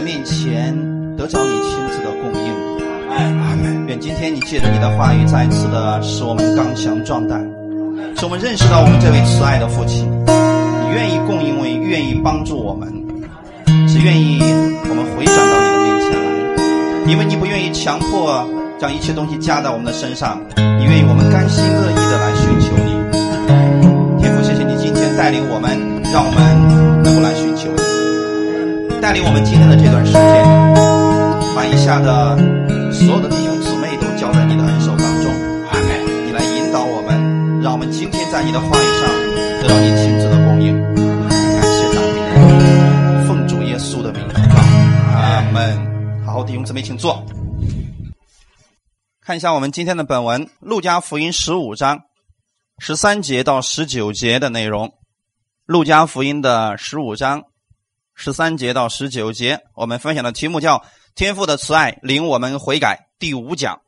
的面前得着你亲自的供应。阿门。愿今天你借着你的话语，再次的使我们刚强壮胆，使我们认识到我们这位慈爱的父亲，你愿意供应，为愿意帮助我们，只愿意我们回转到你的面前来，因为你不愿意强迫将一切东西加在我们的身上，你愿意我们甘心乐意的来寻求你。天父，谢谢你今天带领我们，让我们带领我们今天的这段时间，把以下的所有的弟兄姊妹都交在你的恩手当中。阿门。你来引导我们，让我们今天在你的话语上得到你亲自的供应。感谢赞美，奉主耶稣的名祷告，阿门。好，弟兄姊妹，请坐。看一下我们今天的本文，《路加福音》十五章十三节到十九节的内容，《路加福音》的十五章十三节到十九节，我们分享的题目叫“天父的慈爱领我们悔改”第五讲。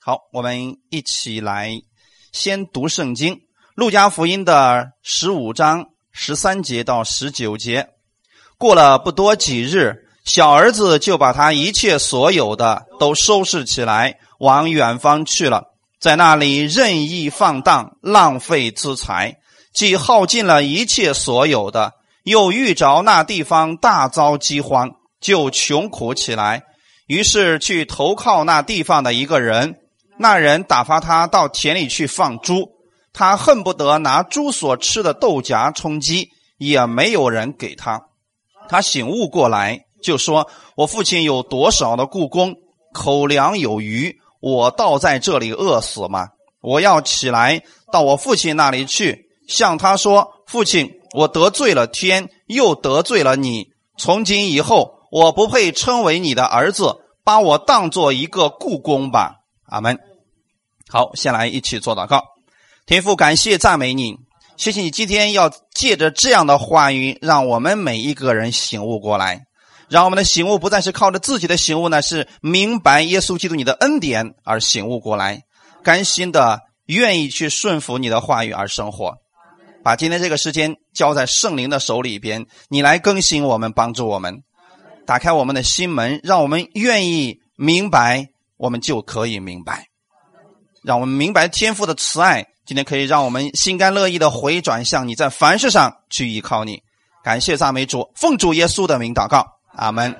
好，我们一起来先读圣经，《路加福音》的十五章十三节到十九节。过了不多几日，小儿子就把他一切所有的都收拾起来，往远方去了，在那里任意放荡，浪费资财，既耗尽了一切所有的，又遇着那地方大遭饥荒，就穷苦起来。于是去投靠那地方的一个人，那人打发他到田里去放猪，他恨不得拿猪所吃的豆荚充饥，也没有人给他。他醒悟过来，就说：“我父亲有多少的故宫，口粮有余，我倒在这里饿死吗？我要起来到我父亲那里去，向他说：父亲，我得罪了天，又得罪了你。从今以后，我不配称为你的儿子，把我当做一个故宫吧。阿门。好，先来一起做祷告。天父，感谢赞美你，谢谢你今天要借着这样的话语，让我们每一个人醒悟过来，让我们的醒悟不再是靠着自己的醒悟呢，是明白耶稣基督你的恩典而醒悟过来，甘心的愿意去顺服你的话语而生活。把今天这个时间交在圣灵的手里边，你来更新我们，帮助我们，打开我们的心门，让我们愿意明白，我们就可以明白。让我们明白天父的慈爱，今天可以让我们心甘乐意的回转向你，在凡事上去依靠你。感谢赞美主，奉主耶稣的名祷告，阿门。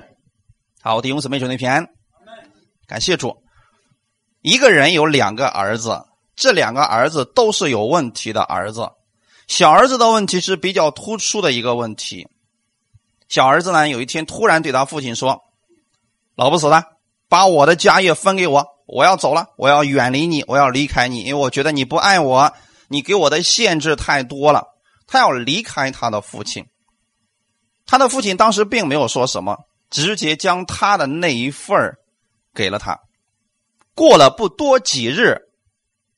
好，弟兄姊妹，兄弟平安。感谢主。一个人有两个儿子，这两个儿子都是有问题的儿子。小儿子的问题是比较突出的一个问题。小儿子呢，有一天突然对他父亲说：“老不死的，把我的家业分给我。”我要走了，我要远离你，我要离开你，因为我觉得你不爱我，你给我的限制太多了。他要离开他的父亲，他的父亲当时并没有说什么，直接将他的那一份给了他。过了不多几日，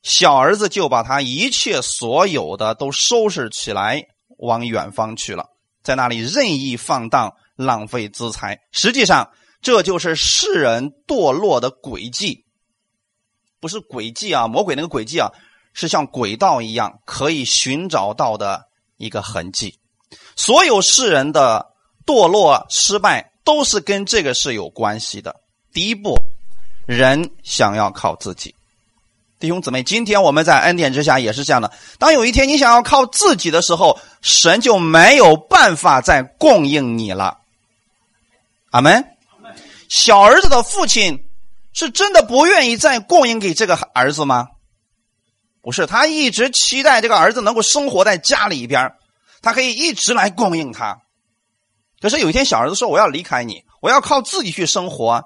小儿子就把他一切所有的都收拾起来，往远方去了，在那里任意放荡，浪费资财。实际上，这就是世人堕落的轨迹。不是轨迹啊，魔鬼那个轨迹啊，是像轨道一样可以寻找到的一个痕迹。所有世人的堕落失败，都是跟这个是有关系的。第一步，人想要靠自己。弟兄姊妹，今天我们在恩典之下也是这样的。当有一天你想要靠自己的时候，神就没有办法再供应你了。阿门。小儿子的父亲。是真的不愿意再供应给这个儿子吗？不是，他一直期待这个儿子能够生活在家里边，他可以一直来供应他。可是有一天，小儿子说：“我要离开你，我要靠自己去生活。”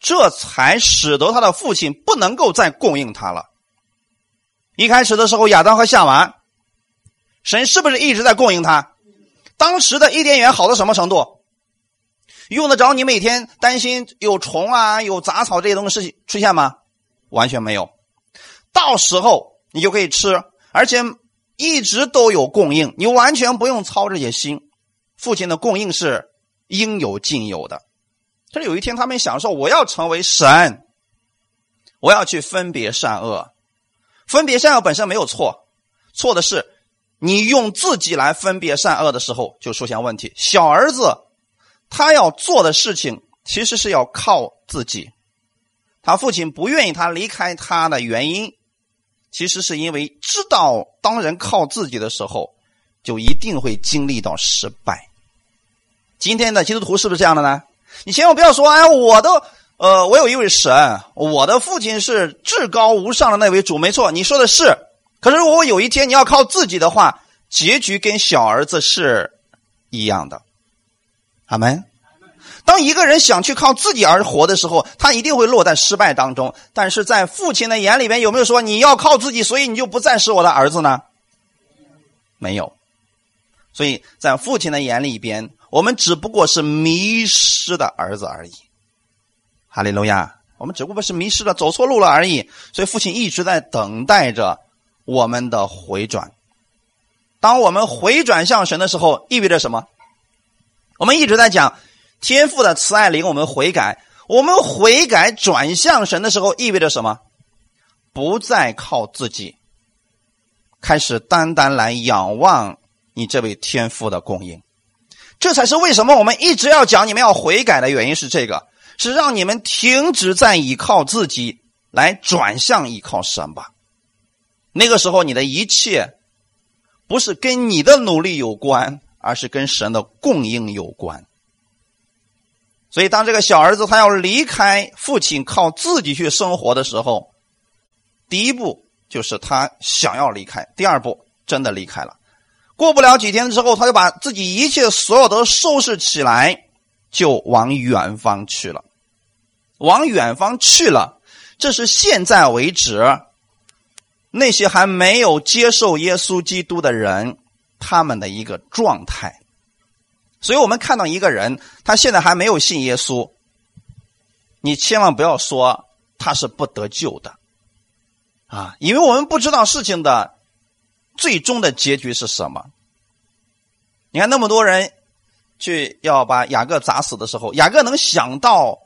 这才使得他的父亲不能够再供应他了。一开始的时候，亚当和夏娃，神是不是一直在供应他？当时的伊甸园好到什么程度？用得着你每天担心有虫啊、有杂草这些东西出现吗？完全没有。到时候你就可以吃，而且一直都有供应，你完全不用操这些心。父亲的供应是应有尽有的。可是有一天，他们想说：“我要成为神，我要去分别善恶。分别善恶本身没有错，错的是你用自己来分别善恶的时候就出现问题。”小儿子。他要做的事情其实是要靠自己。他父亲不愿意他离开他的原因，其实是因为知道当人靠自己的时候，就一定会经历到失败。今天的基督徒是不是这样的呢？你千万不要说，哎，我都，呃，我有一位神，我的父亲是至高无上的那位主，没错，你说的是。可是如果有一天你要靠自己的话，结局跟小儿子是一样的。阿门。当一个人想去靠自己而活的时候，他一定会落在失败当中。但是在父亲的眼里边，有没有说你要靠自己，所以你就不再是我的儿子呢？没有。所以在父亲的眼里边，我们只不过是迷失的儿子而已。哈利路亚，我们只不过是迷失了，走错路了而已。所以父亲一直在等待着我们的回转。当我们回转向神的时候，意味着什么？我们一直在讲。天父的慈爱领我们悔改，我们悔改转向神的时候，意味着什么？不再靠自己，开始单单来仰望你这位天父的供应。这才是为什么我们一直要讲你们要悔改的原因是这个，是让你们停止在依靠自己，来转向依靠神吧。那个时候，你的一切不是跟你的努力有关，而是跟神的供应有关。所以，当这个小儿子他要离开父亲，靠自己去生活的时候，第一步就是他想要离开；第二步真的离开了。过不了几天之后，他就把自己一切所有的收拾起来，就往远方去了。往远方去了，这是现在为止那些还没有接受耶稣基督的人他们的一个状态。所以我们看到一个人，他现在还没有信耶稣，你千万不要说他是不得救的，啊，因为我们不知道事情的最终的结局是什么。你看那么多人去要把雅各砸死的时候，雅各能想到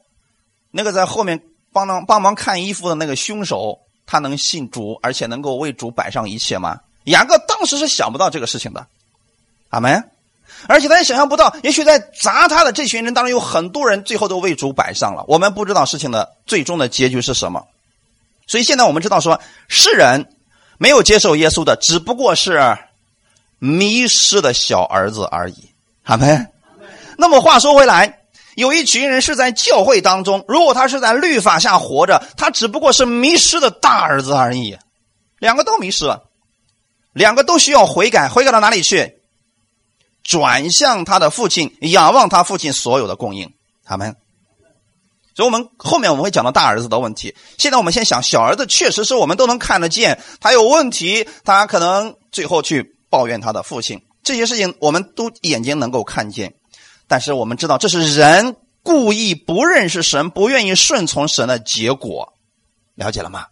那个在后面帮忙帮忙看衣服的那个凶手，他能信主，而且能够为主摆上一切吗？雅各当时是想不到这个事情的，阿门。而且他也想象不到，也许在砸他的这群人当中，有很多人最后都为主摆上了。我们不知道事情的最终的结局是什么，所以现在我们知道说，世人没有接受耶稣的，只不过是迷失的小儿子而已。阿门。那么话说回来，有一群人是在教会当中，如果他是在律法下活着，他只不过是迷失的大儿子而已。两个都迷失了，两个都需要悔改，悔改到哪里去？转向他的父亲，仰望他父亲所有的供应，他们。所以，我们后面我们会讲到大儿子的问题。现在我们先想，小儿子确实是我们都能看得见，他有问题，他可能最后去抱怨他的父亲，这些事情我们都眼睛能够看见。但是我们知道，这是人故意不认识神、不愿意顺从神的结果，了解了吗？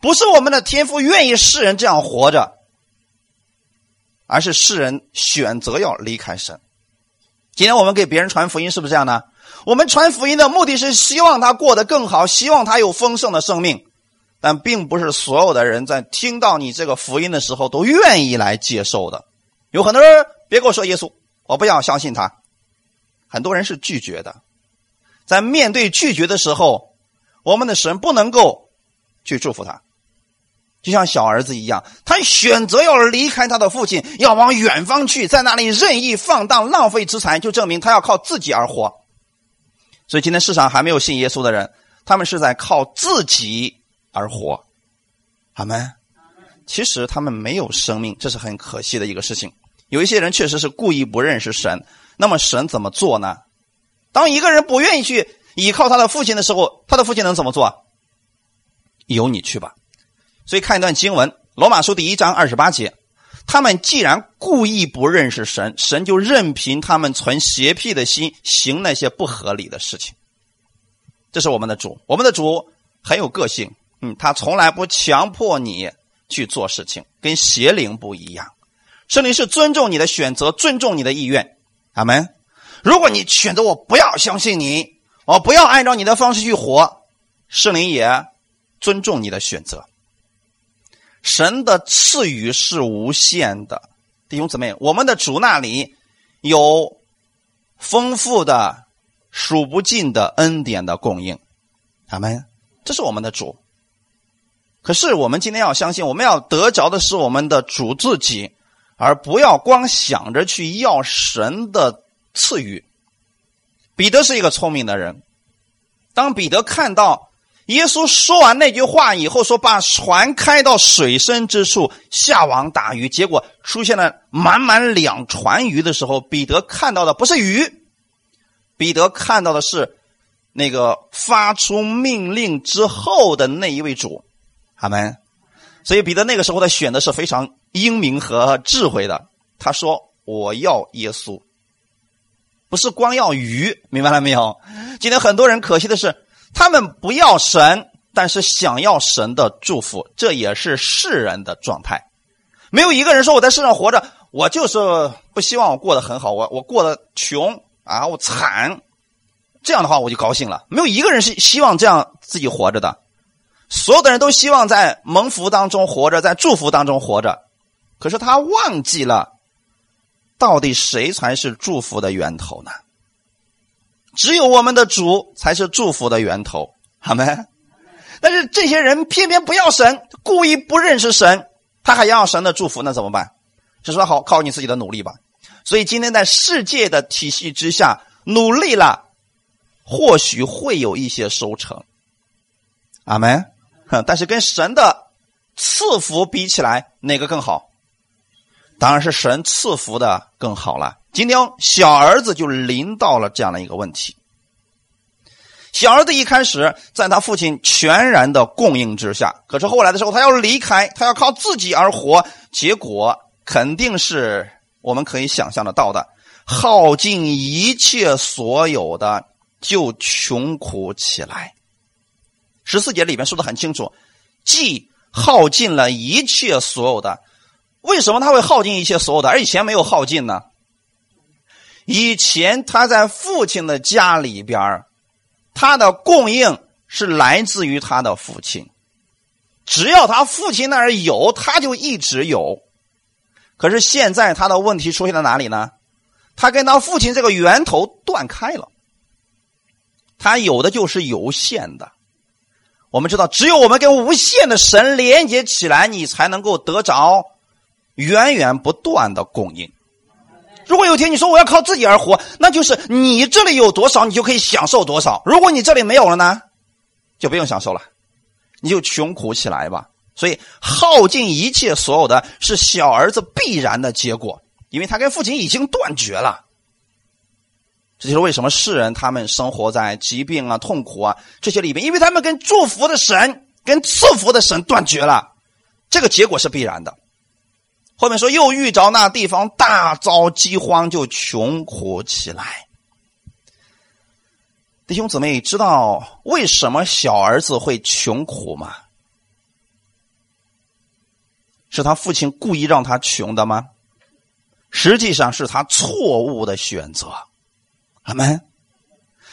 不是我们的天赋愿意世人这样活着。而是世人选择要离开神。今天我们给别人传福音，是不是这样呢？我们传福音的目的是希望他过得更好，希望他有丰盛的生命。但并不是所有的人在听到你这个福音的时候都愿意来接受的。有很多人别跟我说耶稣，我不要相信他。很多人是拒绝的。在面对拒绝的时候，我们的神不能够去祝福他。就像小儿子一样，他选择要离开他的父亲，要往远方去，在那里任意放荡、浪费资产，就证明他要靠自己而活。所以，今天世上还没有信耶稣的人，他们是在靠自己而活。他们其实他们没有生命，这是很可惜的一个事情。有一些人确实是故意不认识神，那么神怎么做呢？当一个人不愿意去依靠他的父亲的时候，他的父亲能怎么做？由你去吧。所以看一段经文，《罗马书》第一章二十八节，他们既然故意不认识神，神就任凭他们存邪僻的心，行那些不合理的事情。这是我们的主，我们的主很有个性，嗯，他从来不强迫你去做事情，跟邪灵不一样。圣灵是尊重你的选择，尊重你的意愿。阿门。如果你选择我不要相信你，我不要按照你的方式去活，圣灵也尊重你的选择。神的赐予是无限的，弟兄姊妹，我们的主那里有丰富的数不尽的恩典的供应。阿门。这是我们的主。可是我们今天要相信，我们要得着的是我们的主自己，而不要光想着去要神的赐予。彼得是一个聪明的人，当彼得看到耶稣说完那句话以后，说把船开到水深之处下网打鱼，结果出现了满满两船鱼的时候，彼得看到的不是鱼，彼得看到的是那个发出命令之后的那一位主。阿门。所以彼得那个时候他选的是非常英明和智慧的。他说：“我要耶稣，不是光要鱼，明白了没有？”今天很多人可惜的是，他们不要神，但是想要神的祝福，这也是世人的状态。没有一个人说我在世上活着，我就是不希望我过得很好，我我过得穷啊，我惨，这样的话我就高兴了。没有一个人是希望这样自己活着的。所有的人都希望在蒙福当中活着，在祝福当中活着，可是他忘记了，到底谁才是祝福的源头呢？只有我们的主才是祝福的源头，好没？但是这些人偏偏不要神，故意不认识神，他还要神的祝福，那怎么办？就说好，靠你自己的努力吧。所以今天在世界的体系之下努力了，或许会有一些收成，阿门。但是跟神的赐福比起来，哪个更好？当然是神赐福的更好了。今天小儿子就临到了这样的一个问题。小儿子一开始在他父亲全然的供应之下，可是后来的时候，他要离开，他要靠自己而活，结果肯定是我们可以想象得到的，耗尽一切所有的，就穷苦起来。十四节里面说的很清楚，既耗尽了一切所有的，为什么他会耗尽一切所有的，而以前没有耗尽呢？以前他在父亲的家里边他的供应是来自于他的父亲，只要他父亲那儿有，他就一直有。可是现在他的问题出现在哪里呢？他跟他父亲这个源头断开了，他有的就是有限的。我们知道，只有我们跟无限的神连接起来，你才能够得着源源不断的供应。如果有天你说我要靠自己而活，那就是你这里有多少，你就可以享受多少。如果你这里没有了呢，就不用享受了，你就穷苦起来吧。所以耗尽一切所有的是小儿子必然的结果，因为他跟父亲已经断绝了。这就是为什么世人他们生活在疾病啊、痛苦啊这些里边，因为他们跟祝福的神、跟赐福的神断绝了，这个结果是必然的。后面说又遇着那地方大遭饥荒，就穷苦起来。弟兄姊妹，知道为什么小儿子会穷苦吗？是他父亲故意让他穷的吗？实际上是他错误的选择。阿门。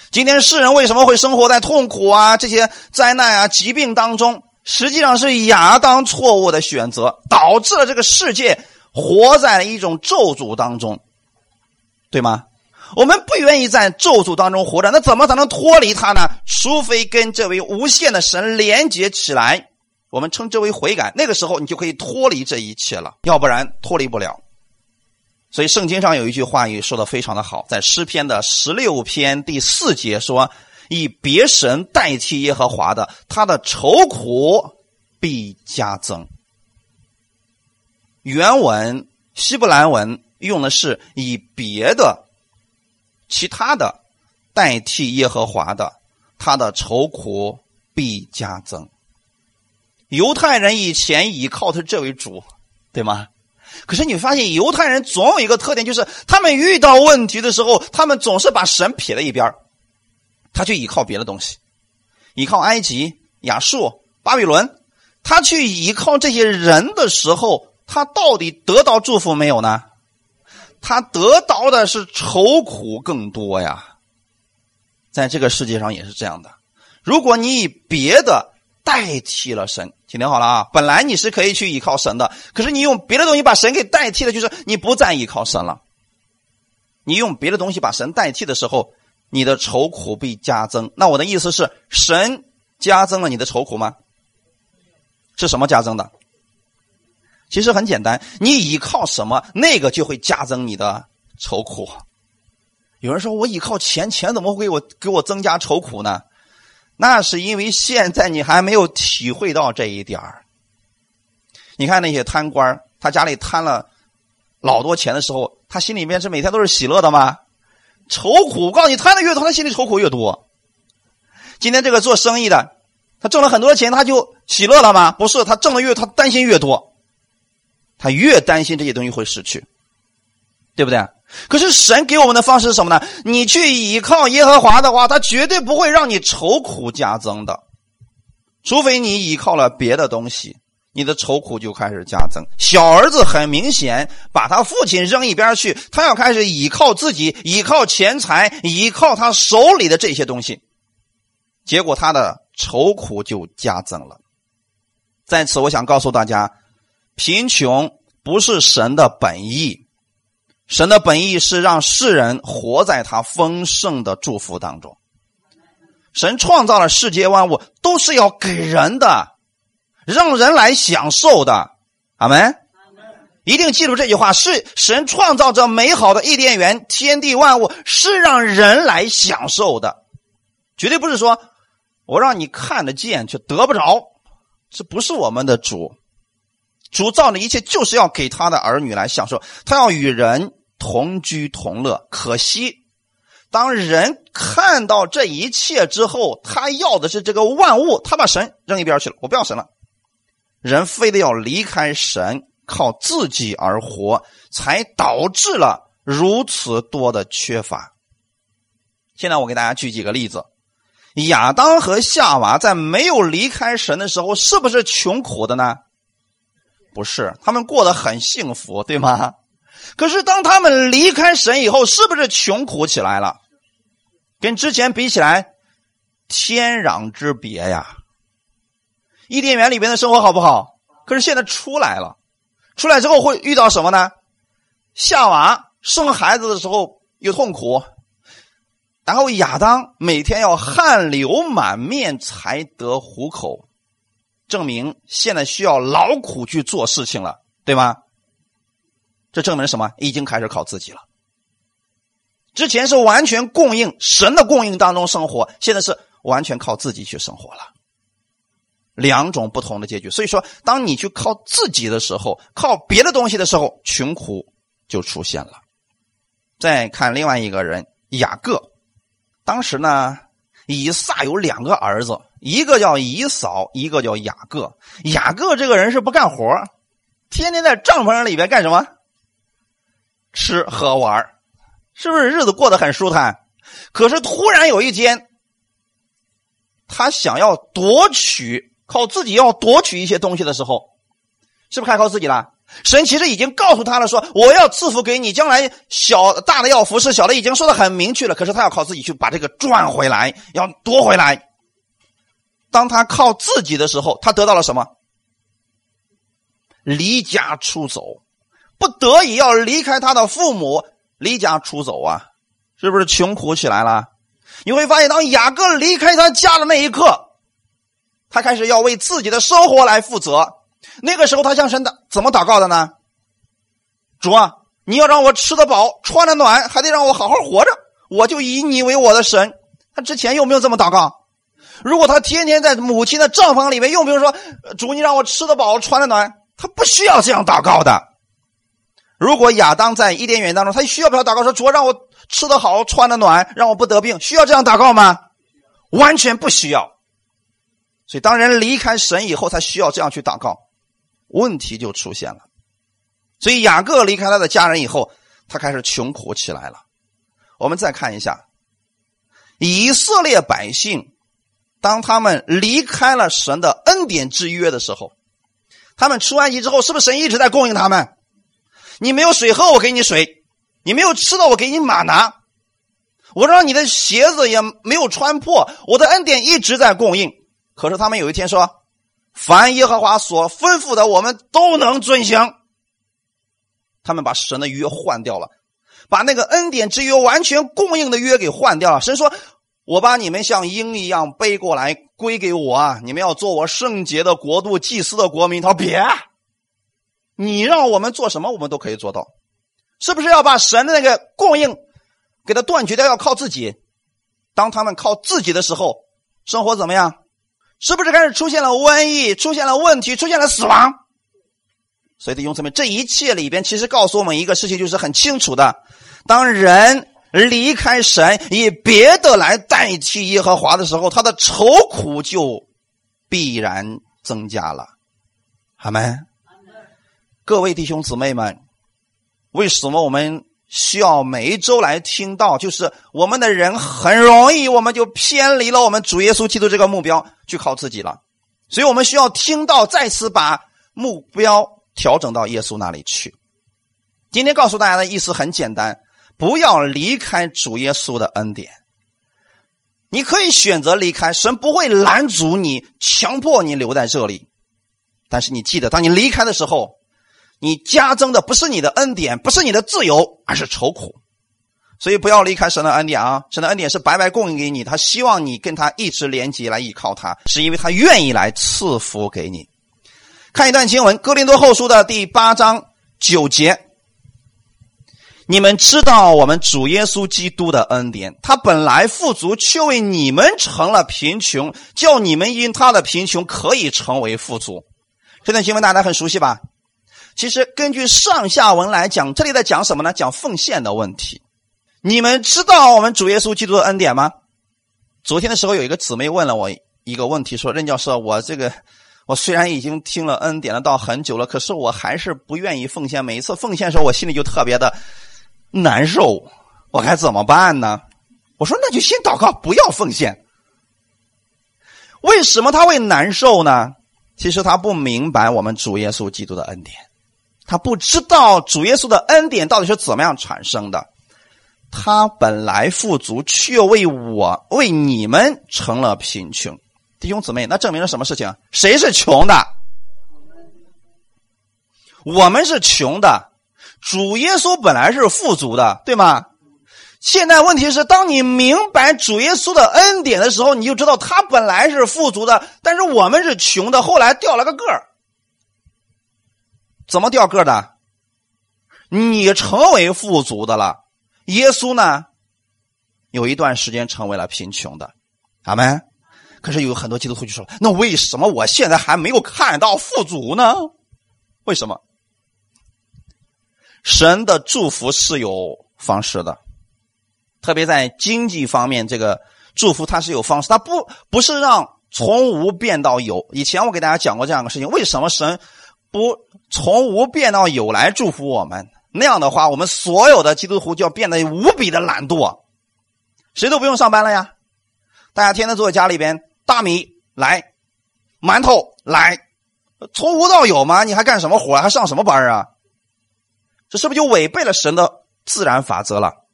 今天世人为什么会生活在痛苦啊、这些灾难啊、疾病当中？实际上是亚当错误的选择，导致了这个世界活在了一种咒诅当中，对吗？我们不愿意在咒诅当中活着，那怎么才能脱离它呢？除非跟这位无限的神连接起来，我们称之为悔改。那个时候，你就可以脱离这一切了，要不然脱离不了。所以圣经上有一句话语说的非常的好，在诗篇的十六篇第四节说：“以别神代替耶和华的，他的愁苦必加增。”原文希伯来文用的是以别的、其他的代替耶和华的，他的愁苦必加增。犹太人以前倚靠的这位主，对吗？可是你发现犹太人总有一个特点，就是他们遇到问题的时候，他们总是把神撇在一边他去依靠别的东西，依靠埃及、亚述、巴比伦，他去依靠这些人的时候，他到底得到祝福没有呢？他得到的是愁苦更多呀。在这个世界上也是这样的，如果你以别的。代替了神，请听好了啊！本来你是可以去依靠神的，可是你用别的东西把神给代替了，就是你不再依靠神了。你用别的东西把神代替的时候，你的愁苦必加增。那我的意思是，神加增了你的愁苦吗？是什么加增的？其实很简单，你依靠什么，那个就会加增你的愁苦。有人说我依靠钱，钱怎么会给我给我增加愁苦呢？那是因为现在你还没有体会到这一点儿。你看那些贪官，他家里贪了老多钱的时候，他心里面是每天都是喜乐的吗？愁苦，我告诉你，贪的越多，他心里愁苦越多。今天这个做生意的，他挣了很多钱，他就喜乐了吗？不是，他挣的越，他担心越多，他越担心这些东西会失去，对不对？可是神给我们的方式是什么呢？你去依靠耶和华的话，他绝对不会让你愁苦加增的，除非你依靠了别的东西。你的愁苦就开始加增。小儿子很明显把他父亲扔一边去，他要开始依靠自己，依靠钱财，依靠他手里的这些东西，结果他的愁苦就加增了。在此，我想告诉大家，贫穷不是神的本意，神的本意是让世人活在他丰盛的祝福当中。神创造了世界万物，都是要给人的。让人来享受的，阿门。一定记住这句话：是神创造这美好的伊甸园，天地万物是让人来享受的，绝对不是说我让你看得见却得不着。这不是我们的主，主造的一切就是要给他的儿女来享受，他要与人同居同乐。可惜，当人看到这一切之后，他要的是这个万物，他把神扔一边去了，我不要神了。人非得要离开神，靠自己而活，才导致了如此多的缺乏。现在我给大家举几个例子：亚当和夏娃在没有离开神的时候，是不是穷苦的呢？不是，他们过得很幸福，对吗？可是当他们离开神以后，是不是穷苦起来了？跟之前比起来，天壤之别呀！伊甸园里边的生活好不好？可是现在出来了，出来之后会遇到什么呢？夏娃生孩子的时候有痛苦，然后亚当每天要汗流满面才得糊口，证明现在需要劳苦去做事情了，对吗？这证明什么？已经开始靠自己了。之前是完全供应神的供应当中生活，现在是完全靠自己去生活了。两种不同的结局，所以说，当你去靠自己的时候，靠别的东西的时候，穷苦就出现了。再看另外一个人雅各，当时呢，以撒有两个儿子，一个叫以扫，一个叫雅各。雅各这个人是不干活，天天在帐篷里边干什么？吃喝玩，是不是日子过得很舒坦？可是突然有一天，他想要夺取。靠自己要夺取一些东西的时候，是不是还靠自己了？神其实已经告诉他了，说我要赐福给你，将来小大的要服侍，小的已经说的很明确了。可是他要靠自己去把这个赚回来，要夺回来。当他靠自己的时候，他得到了什么？离家出走，不得已要离开他的父母，离家出走啊，是不是穷苦起来了？你会发现，当雅各离开他家的那一刻。他开始要为自己的生活来负责。那个时候，他向神的怎么祷告的呢？主啊，你要让我吃得饱、穿得暖，还得让我好好活着，我就以你为我的神。他之前有没有这么祷告？如果他天天在母亲的帐篷里面，用不用说主，你让我吃得饱、穿得暖？他不需要这样祷告的。如果亚当在伊甸园当中，他需要不要祷告说主让我吃得好、穿得暖，让我不得病？需要这样祷告吗？完全不需要。所以，当人离开神以后，他需要这样去祷告，问题就出现了。所以，雅各离开他的家人以后，他开始穷苦起来了。我们再看一下以色列百姓，当他们离开了神的恩典之约的时候，他们出完衣之后，是不是神一直在供应他们？你没有水喝，我给你水；你没有吃的，我给你马拿；我让你的鞋子也没有穿破，我的恩典一直在供应。可是他们有一天说：“凡耶和华所吩咐的，我们都能遵行。”他们把神的约换掉了，把那个恩典之约完全供应的约给换掉了。神说：“我把你们像鹰一样背过来归给我啊！你们要做我圣洁的国度、祭司的国民。”他说：“别，你让我们做什么，我们都可以做到。是不是要把神的那个供应给他断绝掉？要靠自己。当他们靠自己的时候，生活怎么样？是不是开始出现了瘟疫、出现了问题、出现了死亡？”所以弟兄姊妹，这一切里边其实告诉我们一个事情，就是很清楚的：当人离开神，以别的来代替耶和华的时候，他的愁苦就必然增加了。好没？各位弟兄姊妹们，为什么我们需要每一周来听到？就是我们的人很容易，我们就偏离了我们主耶稣基督这个目标，去靠自己了。所以我们需要听到，再次把目标。调整到耶稣那里去。今天告诉大家的意思很简单：不要离开主耶稣的恩典。你可以选择离开，神不会拦阻你、强迫你留在这里。但是你记得，当你离开的时候，你加增的不是你的恩典，不是你的自由，而是愁苦。所以不要离开神的恩典啊！神的恩典是白白供应给你，他希望你跟他一直连接来依靠他，是因为他愿意来赐福给你。看一段经文，《哥林多后书》的第八章九节。你们知道我们主耶稣基督的恩典，他本来富足，却为你们成了贫穷，叫你们因他的贫穷可以成为富足。这段经文大家很熟悉吧？其实根据上下文来讲，这里在讲什么呢？讲奉献的问题。你们知道我们主耶稣基督的恩典吗？昨天的时候，有一个姊妹问了我一个问题，说：“任教授，我这个……”我虽然已经听了恩典的道很久了，可是我还是不愿意奉献。每一次奉献的时候，我心里就特别的难受。我该怎么办呢？我说那就先祷告，不要奉献。为什么他会难受呢？其实他不明白我们主耶稣基督的恩典，他不知道主耶稣的恩典到底是怎么样产生的。他本来富足，却为我为你们成了贫穷。弟兄姊妹，那证明了什么事情？谁是穷的？我们是穷的。主耶稣本来是富足的，对吗？现在问题是，当你明白主耶稣的恩典的时候，你就知道他本来是富足的，但是我们是穷的，后来掉了个个儿。怎么掉个的？你成为富足的了，耶稣呢？有一段时间成为了贫穷的，阿门。可是有很多基督徒就说：“那为什么我现在还没有看到富足呢？为什么？神的祝福是有方式的，特别在经济方面，这个祝福它是有方式，它不不是让从无变到有。以前我给大家讲过这样的事情：为什么神不从无变到有来祝福我们？那样的话，我们所有的基督徒就要变得无比的懒惰，谁都不用上班了呀！大家天天坐在家里边。”大米来，馒头来，从无到有吗？你还干什么活还上什么班啊？这是不是就违背了神的自然法则了？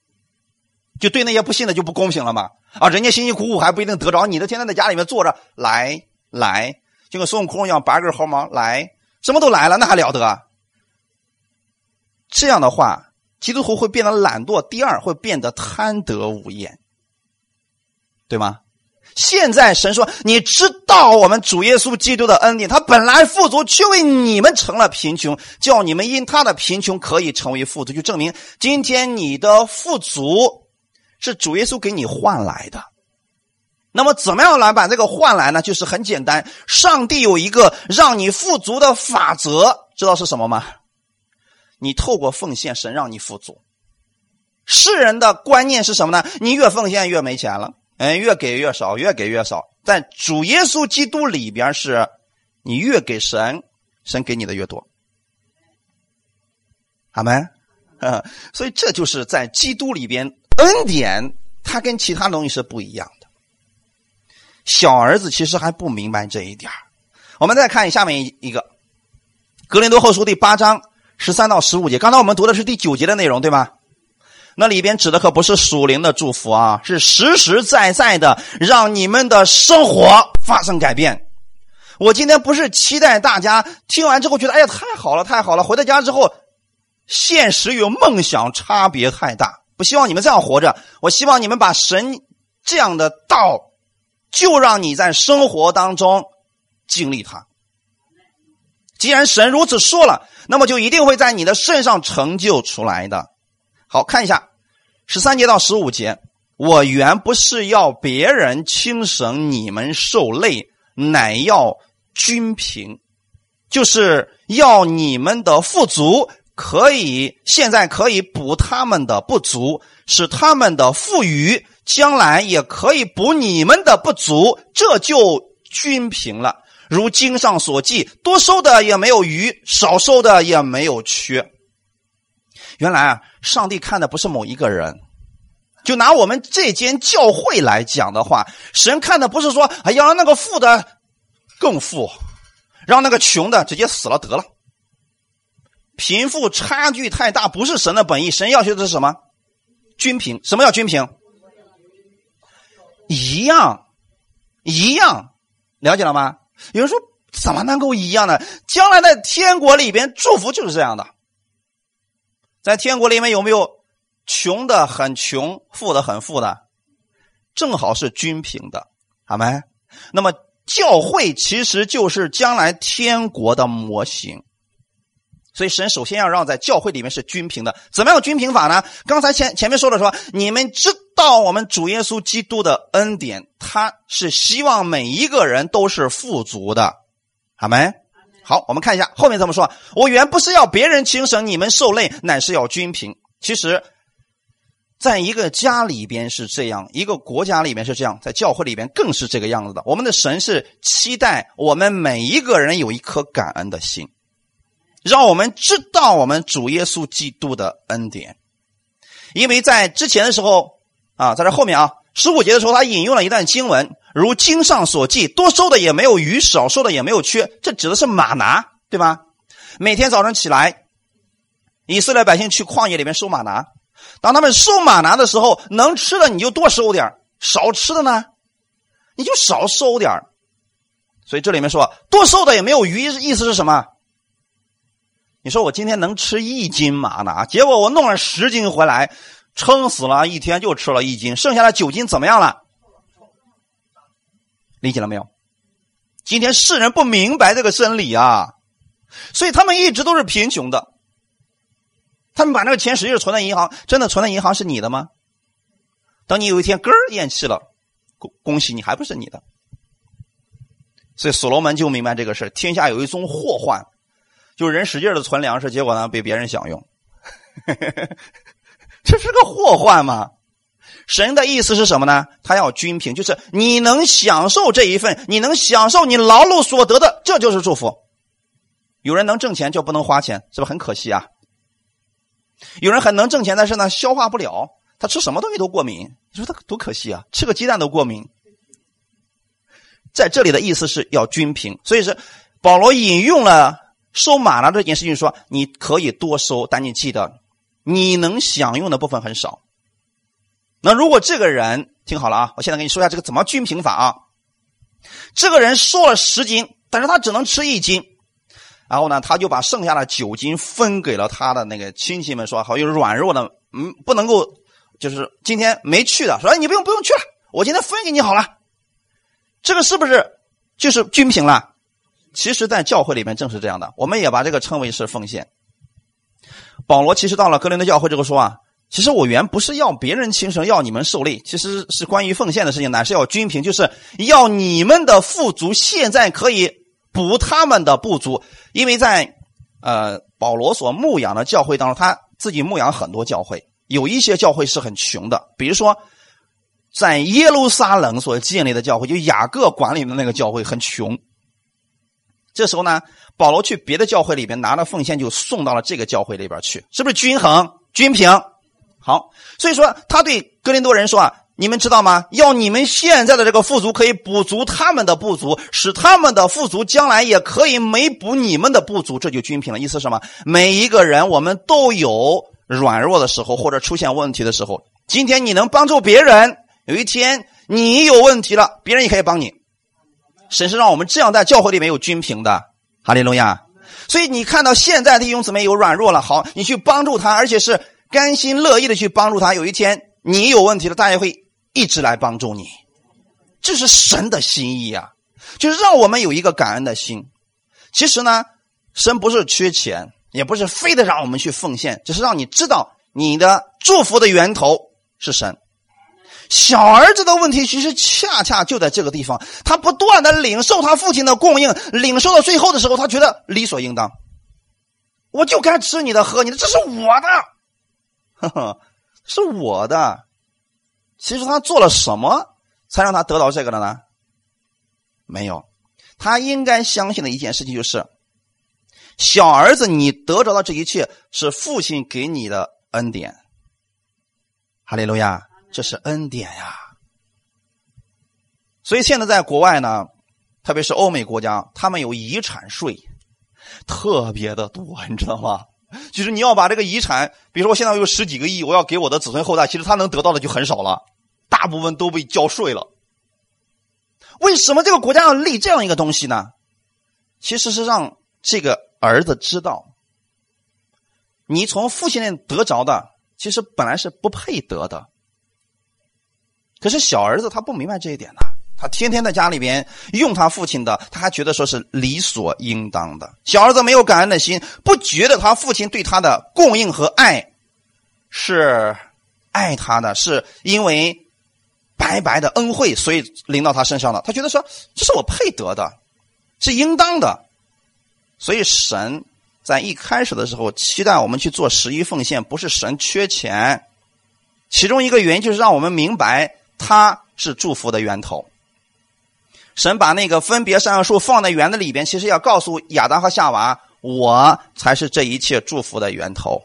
就对那些不信的就不公平了吗？啊，人家辛辛苦苦还不一定得着，你的天天在家里面坐着，来来，就跟孙悟空一样拔根毫毛来，什么都来了，那还了得？这样的话，基督徒会变得懒惰，第二会变得贪得无厌，对吗？现在神说：“你知道我们主耶稣基督的恩典，他本来富足，却为你们成了贫穷，叫你们因他的贫穷可以成为富足，就证明今天你的富足是主耶稣给你换来的。那么，怎么样来把这个换来呢？就是很简单，上帝有一个让你富足的法则，知道是什么吗？你透过奉献，神让你富足。世人的观念是什么呢？你越奉献越没钱了。”嗯，越给越少，越给越少。在主耶稣基督里边，是你越给神，神给你的越多。阿门。啊，所以这就是在基督里边恩典，它跟其他东西是不一样。小儿子其实还不明白这一点我们再看下面一一个《格林多后书》第八章十三到十五节。刚才我们读的是第九节的内容，对吗？那里边指的可不是属灵的祝福啊，是实实在在的让你们的生活发生改变。我今天不是期待大家听完之后觉得哎呀太好了太好了，回到家之后现实与梦想差别太大。不希望你们这样活着，我希望你们把神这样的道，就让你在生活当中经历它。既然神如此说了，那么就一定会在你的身上成就出来的。好看一下十三节到十五节，我原不是要别人轻省你们受累，乃要均平，就是要你们的富足可以现在可以补他们的不足，使他们的富余将来也可以补你们的不足，这就均平了。如经上所记，多收的也没有余，少收的也没有缺。原来啊，上帝看的不是某一个人，就拿我们这间教会来讲的话，神看的不是说，哎呀，让那个富的更富，让那个穷的直接死了得了。贫富差距太大，不是神的本意。神要求的是什么？均平。什么叫均平？一样，一样，了解了吗？有人说：“怎么能够一样呢？将来的天国里边，祝福就是这样的。在天国里面有没有穷的很穷、富的很富的？正好是均平的，好没？那么教会其实就是将来天国的模型。所以神首先要让在教会里面是均平的。怎么样均平法呢？刚才前前面说的说，你们知道我们主耶稣基督的恩典，他是希望每一个人都是富足的，好没？好，我们看一下后面怎么说。我原不是要别人轻省你们受累，乃是要均平。其实，在一个家里边是这样，一个国家里面是这样，在教会里边更是这个样子的。我们的神是期待我们每一个人有一颗感恩的心。让我们知道我们主耶稣基督的恩典，因为在之前的时候啊，在这后面啊，十五节的时候，他引用了一段经文，如经上所记，多收的也没有余，少收的也没有缺。这指的是马拿，对吧？每天早上起来，以色列百姓去旷野里面收马拿，当他们收马拿的时候，能吃的你就多收点少吃的呢，你就少收点所以这里面说多收的也没有余，意思是什么？你说我今天能吃一斤马拿？结果我弄了十斤回来，撑死了，一天就吃了一斤，剩下的九斤怎么样了？理解了没有？今天世人不明白这个真理啊，所以他们一直都是贫穷的。他们把那个钱实际是存在银行，真的存在银行是你的吗？等你有一天根儿咽气了，恭恭喜你，还不是你的。所以所罗门就明白这个事天下有一宗祸患。就是人使劲的存粮食，结果呢被别人享用，这是个祸患吗？神的意思是什么呢？他要均平，就是你能享受这一份，你能享受你劳碌所得的，这就是祝福。有人能挣钱就不能花钱，是不是很可惜啊？有人很能挣钱，但是呢消化不了，他吃什么东西都过敏，你说他多可惜啊？吃个鸡蛋都过敏。在这里的意思是要均平，所以是保罗引用了。收马了这件事情，说你可以多收，但你记得，你能享用的部分很少。那如果这个人听好了啊，我现在跟你说一下这个怎么均平法啊。这个人瘦了十斤，但是他只能吃一斤，然后呢，他就把剩下的九斤分给了他的那个亲戚们，说好有软弱的，嗯，不能够，就是今天没去的，说哎，你不用不用去了，我今天分给你好了。这个是不是就是均平了？其实，在教会里面正是这样的，我们也把这个称为是奉献。保罗其实到了格林的教会，这个说啊，其实我原不是要别人轻省，要你们受累，其实是关于奉献的事情，乃是要均平，就是要你们的富足，现在可以补他们的不足。因为在呃保罗所牧养的教会当中，他自己牧养很多教会，有一些教会是很穷的，比如说在耶路撒冷所建立的教会，就雅各管理的那个教会很穷。这时候呢，保罗去别的教会里边拿了奉献，就送到了这个教会里边去，是不是均衡、均平？好，所以说他对哥林多人说啊，你们知道吗？要你们现在的这个富足可以补足他们的不足，使他们的富足将来也可以没补你们的不足，这就均平了。意思是什么？每一个人我们都有软弱的时候，或者出现问题的时候。今天你能帮助别人，有一天你有问题了，别人也可以帮你。神是让我们这样在教会里面有均平的，哈利路亚。所以你看到现在的弟兄姊妹有软弱了，好，你去帮助他，而且是甘心乐意的去帮助他。有一天你有问题了，大家会一直来帮助你，这是神的心意啊，就是让我们有一个感恩的心。其实呢，神不是缺钱，也不是非得让我们去奉献，只是让你知道你的祝福的源头是神。小儿子的问题其实恰恰就在这个地方，他不断的领受他父亲的供应，领受到最后的时候，他觉得理所应当，我就该吃你的喝你的，这是我的，呵呵，是我的。其实他做了什么才让他得到这个的呢？没有，他应该相信的一件事情就是，小儿子，你得着的这一切是父亲给你的恩典。哈利路亚。这是恩典呀，所以现在在国外呢，特别是欧美国家，他们有遗产税，特别的多，你知道吗？就是你要把这个遗产，比如说我现在有十几个亿，我要给我的子孙后代，其实他能得到的就很少了，大部分都被交税了。为什么这个国家要立这样一个东西呢？其实是让这个儿子知道，你从父亲那得着的，其实本来是不配得的。可是小儿子他不明白这一点呢，他天天在家里边用他父亲的，他还觉得说是理所应当的。小儿子没有感恩的心，不觉得他父亲对他的供应和爱是爱他的，是因为白白的恩惠，所以临到他身上了。他觉得说这是我配得的，是应当的。所以神在一开始的时候期待我们去做十一奉献，不是神缺钱，其中一个原因就是让我们明白。他是祝福的源头。神把那个分别善恶树放在园子里边，其实要告诉亚当和夏娃，我才是这一切祝福的源头。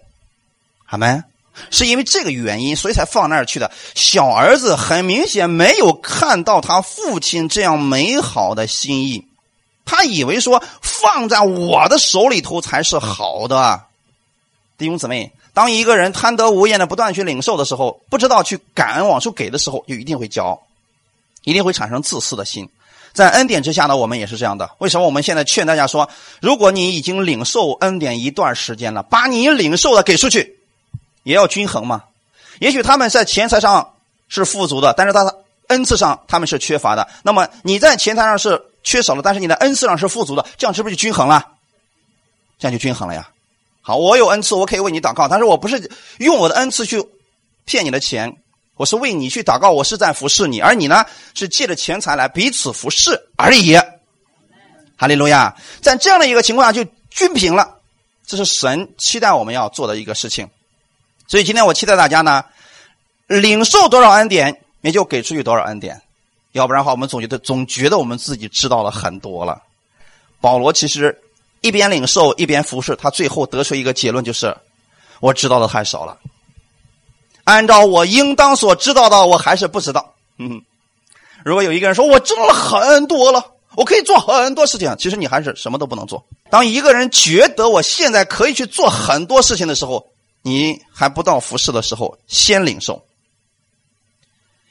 好没？是因为这个原因，所以才放那儿去的。小儿子很明显没有看到他父亲这样美好的心意，他以为说放在我的手里头才是好的。弟兄姊妹。当一个人贪得无厌的不断去领受的时候，不知道去感恩往出给的时候，就一定会骄傲，一定会产生自私的心。在恩典之下呢，我们也是这样的。为什么我们现在劝大家说，如果你已经领受恩典一段时间了，把你领受的给出去，也要均衡嘛？也许他们在钱财上是富足的，但是他的恩赐上他们是缺乏的。那么你在钱财上是缺少了，但是你的恩赐上是富足的，这样是不是就均衡了？这样就均衡了呀。好，我有恩赐，我可以为你祷告，但是我不是用我的恩赐去骗你的钱，我是为你去祷告，我是在服侍你，而你呢是借着钱财来彼此服侍而已。哈利路亚，在这样的一个情况下就均平了，这是神期待我们要做的一个事情。所以今天我期待大家呢，领受多少恩典，也就给出去多少恩典，要不然的话，我们总觉得总觉得我们自己知道了很多了。保罗其实。一边领受一边服侍，他最后得出一个结论，就是我知道的太少了。按照我应当所知道的，我还是不知道。嗯，如果有一个人说我知道了很多了，我可以做很多事情，其实你还是什么都不能做。当一个人觉得我现在可以去做很多事情的时候，你还不到服侍的时候，先领受。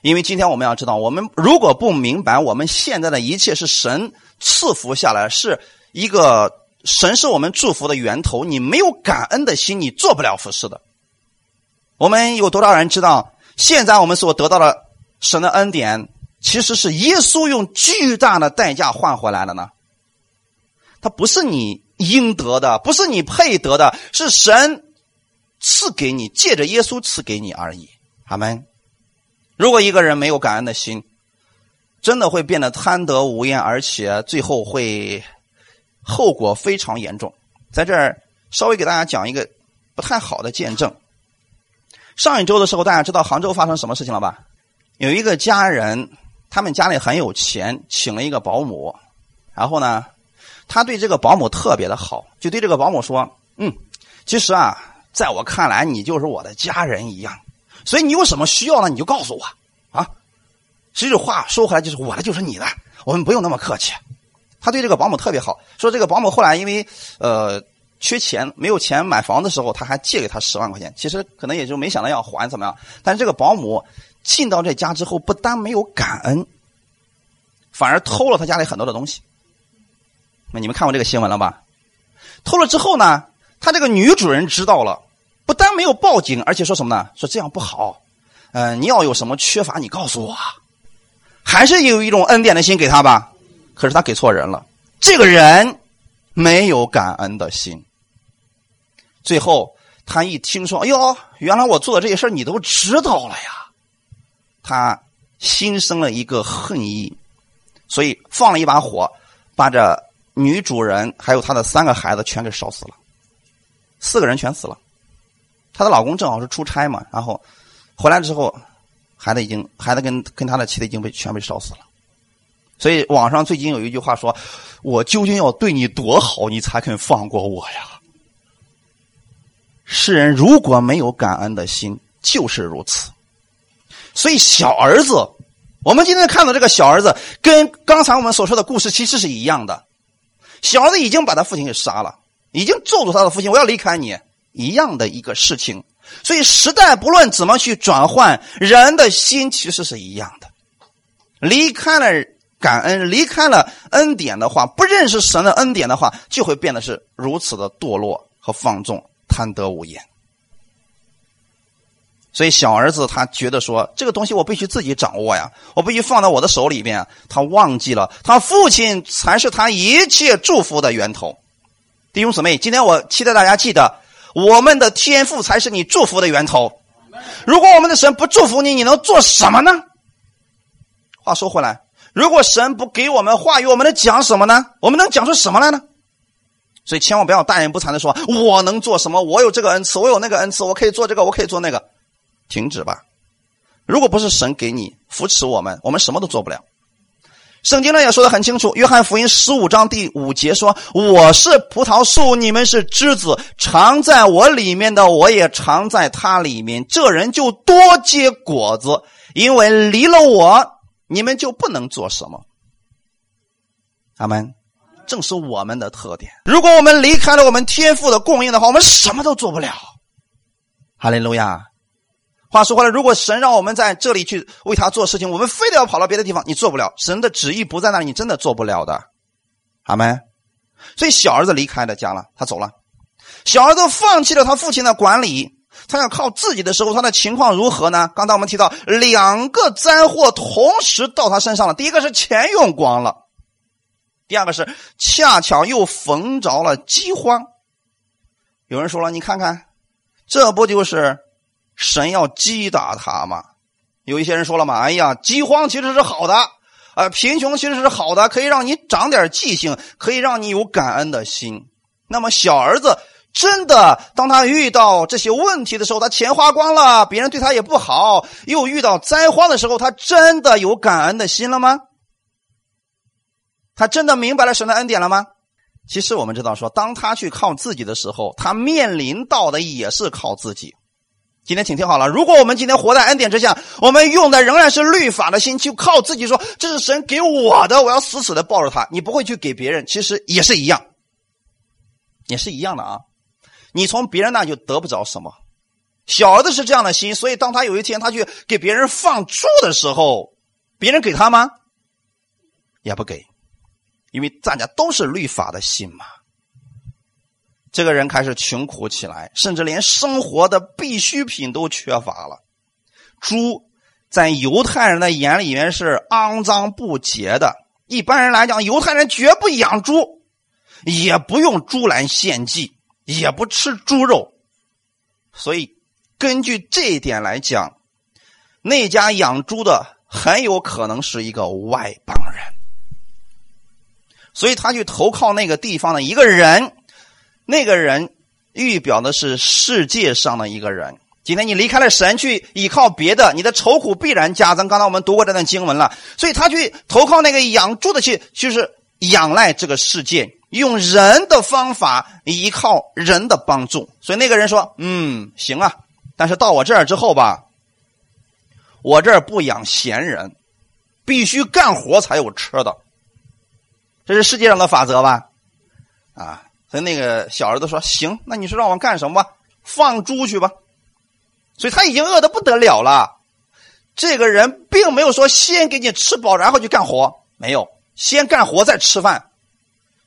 因为今天我们要知道，我们如果不明白我们现在的一切是神赐福下来，是一个。神是我们祝福的源头，你没有感恩的心，你做不了服侍的。我们有多少人知道，现在我们所得到的神的恩典，其实是耶稣用巨大的代价换回来的呢？他不是你应得的，不是你配得的，是神赐给你，借着耶稣赐给你而已。阿门。如果一个人没有感恩的心，真的会变得贪得无厌，而且最后会。后果非常严重，在这儿稍微给大家讲一个不太好的见证。上一周的时候，大家知道杭州发生什么事情了吧？有一个家人，他们家里很有钱，请了一个保姆，然后呢，他对这个保姆特别的好，就对这个保姆说：“嗯，其实啊，在我看来，你就是我的家人一样，所以你有什么需要呢，你就告诉我啊。”其实话说回来，就是我的就是你的，我们不用那么客气。他对这个保姆特别好，说这个保姆后来因为呃缺钱没有钱买房的时候，他还借给他十万块钱，其实可能也就没想到要还怎么样。但是这个保姆进到这家之后，不但没有感恩，反而偷了他家里很多的东西。那你们看过这个新闻了吧？偷了之后呢，他这个女主人知道了，不但没有报警，而且说什么呢？说这样不好，嗯，你要有什么缺乏，你告诉我，还是有一种恩典的心给他吧。可是他给错人了，这个人没有感恩的心。最后他一听说，哎呦，原来我做的这些事你都知道了呀，他心生了一个恨意，所以放了一把火，把这女主人还有她的三个孩子全给烧死了，四个人全死了。她的老公正好是出差嘛，然后回来之后，孩子已经孩子跟跟他的妻子已经被全被烧死了。所以网上最近有一句话说：“我究竟要对你多好，你才肯放过我呀？”世人如果没有感恩的心，就是如此。所以小儿子，我们今天看到这个小儿子，跟刚才我们所说的故事其实是一样的。小儿子已经把他父亲给杀了，已经咒诅他的父亲：“我要离开你。”一样的一个事情。所以时代不论怎么去转换，人的心其实是一样的。离开了。感恩离开了恩典的话，不认识神的恩典的话，就会变得是如此的堕落和放纵、贪得无厌。所以小儿子他觉得说，这个东西我必须自己掌握呀，我必须放在我的手里边。他忘记了，他父亲才是他一切祝福的源头。弟兄姊妹，今天我期待大家记得，我们的天赋才是你祝福的源头。如果我们的神不祝福你，你能做什么呢？话说回来。如果神不给我们话语，我们能讲什么呢？我们能讲出什么来呢？所以千万不要大言不惭的说我能做什么，我有这个恩赐，我有那个恩赐，我可以做这个，我可以做那个。停止吧！如果不是神给你扶持我们，我们什么都做不了。圣经呢也说的很清楚，《约翰福音》十五章第五节说：“我是葡萄树，你们是枝子，常在我里面的，我也常在他里面。这人就多结果子，因为离了我。”你们就不能做什么？阿门，正是我们的特点。如果我们离开了我们天赋的供应的话，我们什么都做不了。哈利路亚。话说回来，如果神让我们在这里去为他做事情，我们非得要跑到别的地方，你做不了。神的旨意不在那里，你真的做不了的。阿门。所以小儿子离开了家了，他走了。小儿子放弃了他父亲的管理。他要靠自己的时候，他的情况如何呢？刚才我们提到两个灾祸同时到他身上了。第一个是钱用光了，第二个是恰巧又逢着了饥荒。有人说了：“你看看，这不就是神要击打他吗？”有一些人说了嘛：“哎呀，饥荒其实是好的，呃，贫穷其实是好的，可以让你长点记性，可以让你有感恩的心。”那么小儿子。真的，当他遇到这些问题的时候，他钱花光了，别人对他也不好，又遇到灾荒的时候，他真的有感恩的心了吗？他真的明白了神的恩典了吗？其实我们知道，说当他去靠自己的时候，他面临到的也是靠自己。今天请听好了，如果我们今天活在恩典之下，我们用的仍然是律法的心，去靠自己说这是神给我的，我要死死的抱着他，你不会去给别人，其实也是一样，也是一样的啊。你从别人那就得不着什么，小儿子是这样的心，所以当他有一天他去给别人放猪的时候，别人给他吗？也不给，因为大家都是律法的心嘛。这个人开始穷苦起来，甚至连生活的必需品都缺乏了。猪在犹太人的眼里面是肮脏不洁的，一般人来讲，犹太人绝不养猪，也不用猪来献祭。也不吃猪肉，所以根据这一点来讲，那家养猪的很有可能是一个外邦人，所以他去投靠那个地方的一个人，那个人预表的是世界上的一个人。今天你离开了神，去依靠别的，你的愁苦必然加增。刚才我们读过这段经文了，所以他去投靠那个养猪的去，就是仰赖这个世界。用人的方法，依靠人的帮助，所以那个人说：“嗯，行啊，但是到我这儿之后吧，我这儿不养闲人，必须干活才有吃的，这是世界上的法则吧？啊，所以那个小儿子说：行，那你说让我干什么吧？放猪去吧。所以他已经饿得不得了了。这个人并没有说先给你吃饱，然后去干活，没有，先干活再吃饭。”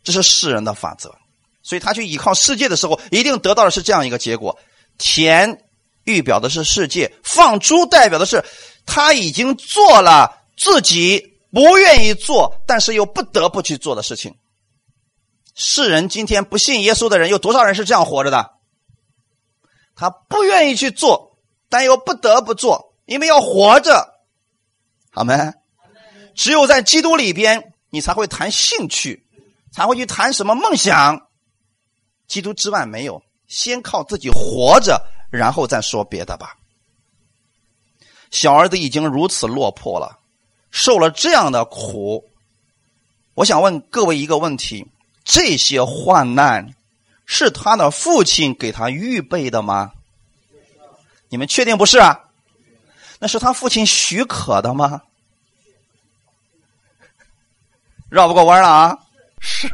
这是世人的法则，所以他去依靠世界的时候，一定得到的是这样一个结果：田预表的是世界，放猪代表的是他已经做了自己不愿意做，但是又不得不去做的事情。世人今天不信耶稣的人有多少人是这样活着的？他不愿意去做，但又不得不做，因为要活着。好没？只有在基督里边，你才会谈兴趣，才会去谈什么梦想。基督之外没有，先靠自己活着，然后再说别的吧。小儿子已经如此落魄了，受了这样的苦，我想问各位一个问题：这些患难是他的父亲给他预备的吗？你们确定不是啊？那是他父亲许可的吗？绕不过弯了啊！是，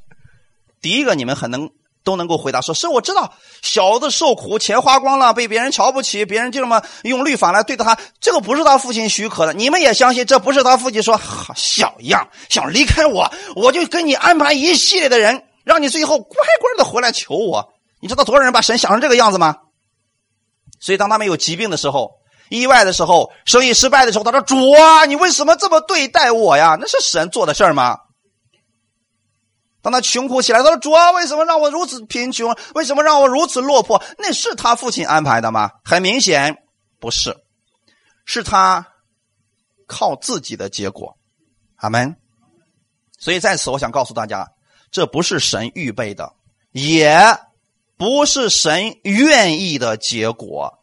第一个你们很能都能够回答说：是我知道小子受苦，钱花光了，被别人瞧不起，别人就这么用律法来对待他，这个不是他父亲许可的。你们也相信这不是他父亲说好小样，想离开我，我就给你安排一系列的人，让你最后乖乖的回来求我。你知道多少人把神想成这个样子吗？所以当他们有疾病的时候。意外的时候，生意失败的时候，他说：“主啊，你为什么这么对待我呀？那是神做的事儿吗？”当他穷苦起来，他说：“主啊，为什么让我如此贫穷？为什么让我如此落魄？那是他父亲安排的吗？很明显不是，是他靠自己的结果。”阿门。所以在此，我想告诉大家，这不是神预备的，也不是神愿意的结果。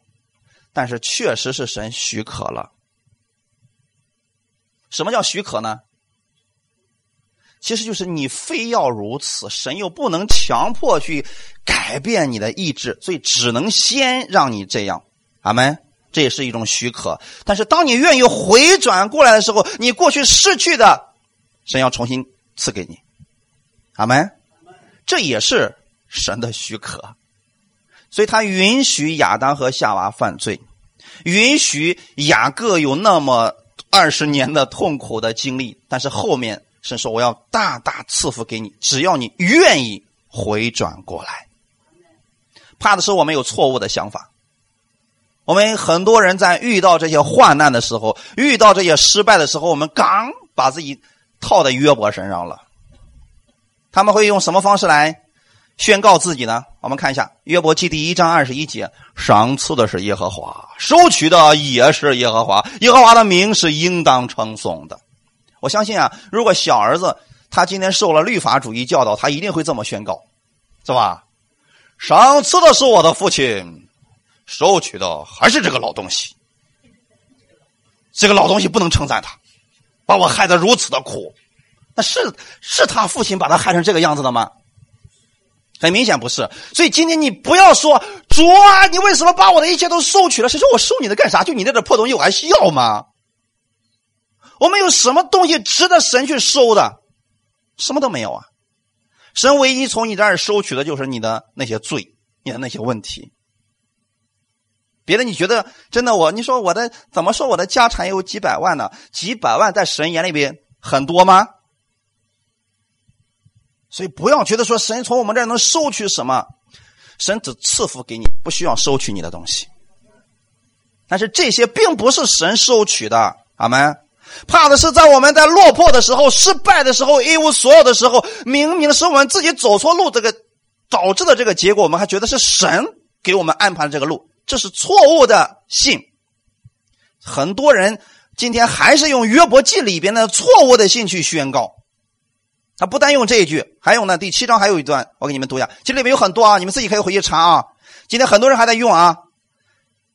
但是确实是神许可了。什么叫许可呢？其实就是你非要如此，神又不能强迫去改变你的意志，所以只能先让你这样。阿门。这也是一种许可。但是当你愿意回转过来的时候，你过去失去的，神要重新赐给你。阿门。这也是神的许可。所以他允许亚当和夏娃犯罪，允许雅各有那么二十年的痛苦的经历，但是后面神说：“我要大大赐福给你，只要你愿意回转过来。”怕的是我们有错误的想法。我们很多人在遇到这些患难的时候，遇到这些失败的时候，我们刚把自己套在约伯身上了。他们会用什么方式来？宣告自己呢？我们看一下《约伯记》第一章二十一节：赏赐的是耶和华，收取的也是耶和华。耶和华的名是应当称颂的。我相信啊，如果小儿子他今天受了律法主义教导，他一定会这么宣告，是吧？赏赐的是我的父亲，收取的还是这个老东西。这个老东西不能称赞他，把我害得如此的苦。那是是他父亲把他害成这个样子的吗？很明显不是，所以今天你不要说主啊，你为什么把我的一切都收取了？谁说我收你的干啥？就你那点破东西，我还需要吗？我们有什么东西值得神去收的？什么都没有啊！神唯一从你这儿收取的就是你的那些罪，你的那些问题。别的你觉得真的我？你说我的怎么说？我的家产有几百万呢？几百万在神眼里边很多吗？所以不要觉得说神从我们这儿能收取什么，神只赐福给你，不需要收取你的东西。但是这些并不是神收取的，阿门。怕的是在我们在落魄的时候、失败的时候、一无所有的时候，明明是我们自己走错路，这个导致的这个结果，我们还觉得是神给我们安排的这个路，这是错误的信。很多人今天还是用约伯记里边的错误的信去宣告。他不单用这一句，还有呢。第七章还有一段，我给你们读一下。其实里面有很多啊，你们自己可以回去查啊。今天很多人还在用啊。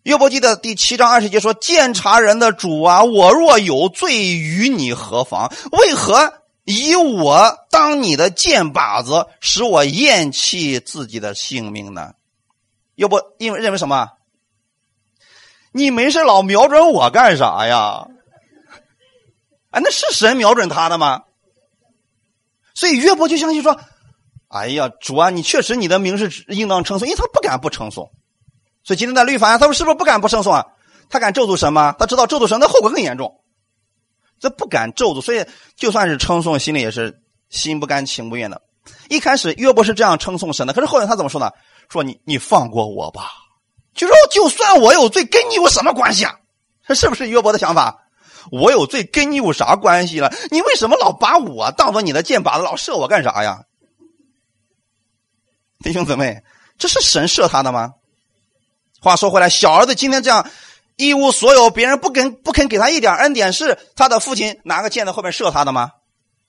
约伯记的第七章二十节说：“鉴察人的主啊，我若有罪，与你何妨？为何以我当你的箭靶子，使我厌弃自己的性命呢？”约伯因为认为什么？你没事老瞄准我干啥呀？哎，那是神瞄准他的吗？所以约伯就相信说：“哎呀，主啊，你确实你的名是应当称颂，因为他不敢不称颂。所以今天在律法他们是不是不敢不称颂啊？他敢咒诅神吗？他知道咒诅神的后果更严重，这不敢咒诅。所以就算是称颂，心里也是心不甘情不愿的。一开始约伯是这样称颂神的，可是后来他怎么说呢？说你你放过我吧，就说就算我有罪，跟你有什么关系啊？这是不是约伯的想法？我有罪，跟你有啥关系了？你为什么老把我当做你的箭靶子，老射我干啥呀？弟兄姊妹，这是神射他的吗？话说回来，小儿子今天这样一无所有，别人不肯不肯给他一点恩典，是他的父亲拿个箭在后面射他的吗？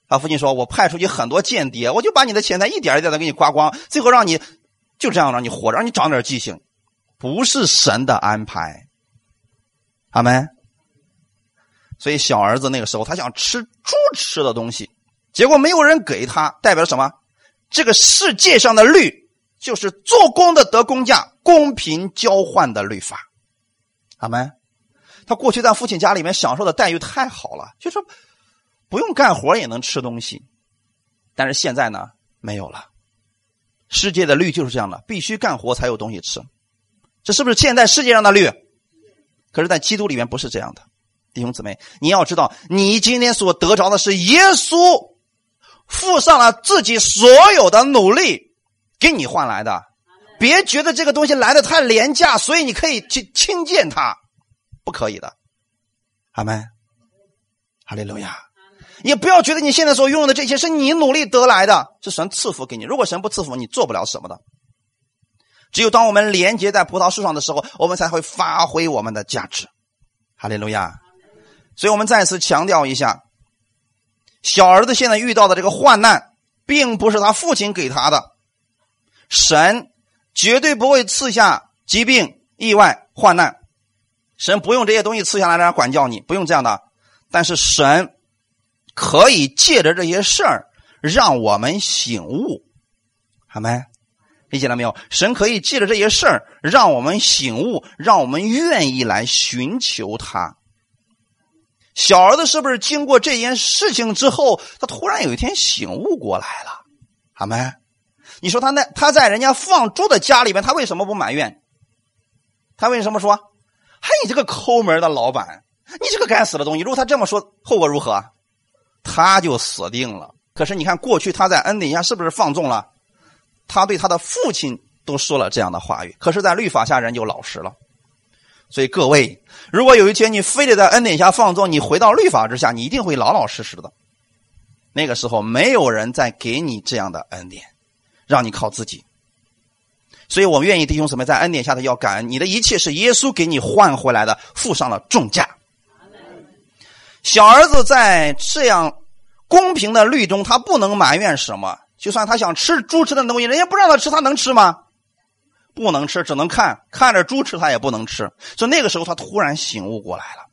他父亲说：“我派出去很多间谍，我就把你的钱财一点一点的给你刮光，最后让你就这样让你活着，让你长点记性，不是神的安排。”阿门。所以小儿子那个时候他想吃猪吃的东西，结果没有人给他，代表什么？这个世界上的律就是做工的得工价，公平交换的律法。阿门。他过去在父亲家里面享受的待遇太好了，就是。不用干活也能吃东西，但是现在呢没有了。世界的律就是这样的，必须干活才有东西吃。这是不是现在世界上的律？可是，在基督里面不是这样的，弟兄姊妹，你要知道，你今天所得着的是耶稣付上了自己所有的努力给你换来的。别觉得这个东西来的太廉价，所以你可以去轻贱它，不可以的。阿门，哈利路亚。也不要觉得你现在所拥有的这些是你努力得来的，是神赐福给你。如果神不赐福，你做不了什么的。只有当我们连接在葡萄树上的时候，我们才会发挥我们的价值。哈利路亚！所以我们再次强调一下，小儿子现在遇到的这个患难，并不是他父亲给他的，神绝对不会赐下疾病、意外、患难，神不用这些东西赐下来来管教你，不用这样的。但是神。可以借着这些事儿让我们醒悟，好没？理解了没有？神可以借着这些事儿让我们醒悟，让我们愿意来寻求他。小儿子是不是经过这件事情之后，他突然有一天醒悟过来了？好没？你说他那他在人家放猪的家里面，他为什么不埋怨？他为什么说：“嘿，你这个抠门的老板，你这个该死的东西！”如果他这么说，后果如何？他就死定了。可是你看，过去他在恩典下是不是放纵了？他对他的父亲都说了这样的话语。可是，在律法下人就老实了。所以各位，如果有一天你非得在恩典下放纵，你回到律法之下，你一定会老老实实的。那个时候，没有人再给你这样的恩典，让你靠自己。所以我们愿意弟兄姊妹在恩典下的要感恩，你的一切是耶稣给你换回来的，付上了重价。小儿子在这样公平的律中，他不能埋怨什么。就算他想吃猪吃的东西，人家不让他吃，他能吃吗？不能吃，只能看看着猪吃，他也不能吃。所以那个时候，他突然醒悟过来了。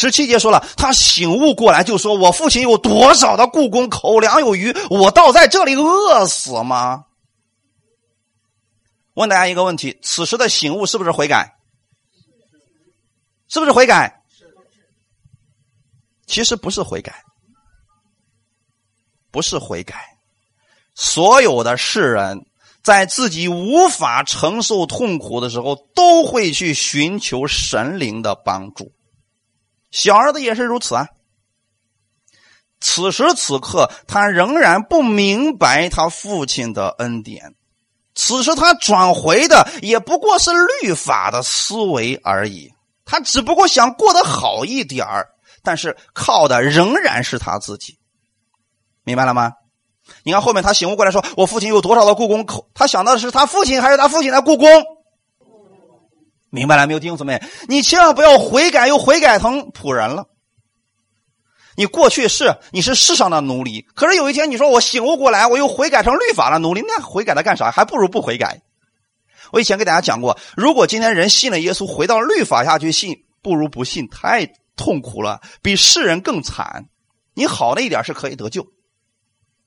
十七节说了，他醒悟过来，就说：“我父亲有多少的故宫，口粮有余，我倒在这里饿死吗？”问大家一个问题：此时的醒悟是不是悔改？是不是悔改？其实不是悔改，不是悔改。所有的世人，在自己无法承受痛苦的时候，都会去寻求神灵的帮助。小儿子也是如此啊。此时此刻，他仍然不明白他父亲的恩典。此时他转回的也不过是律法的思维而已。他只不过想过得好一点儿。但是靠的仍然是他自己，明白了吗？你看后面他醒悟过来说：“我父亲有多少的故宫？”口他想到的是他父亲还是他父亲的故宫？明白了没有，弟兄姊妹？你千万不要悔改又悔改成仆人了。你过去是你是世上的奴隶，可是有一天你说我醒悟过来，我又悔改成律法的奴隶，那悔改了干啥？还不如不悔改。我以前给大家讲过，如果今天人信了耶稣，回到律法下去信，不如不信。太。痛苦了，比世人更惨。你好了一点是可以得救，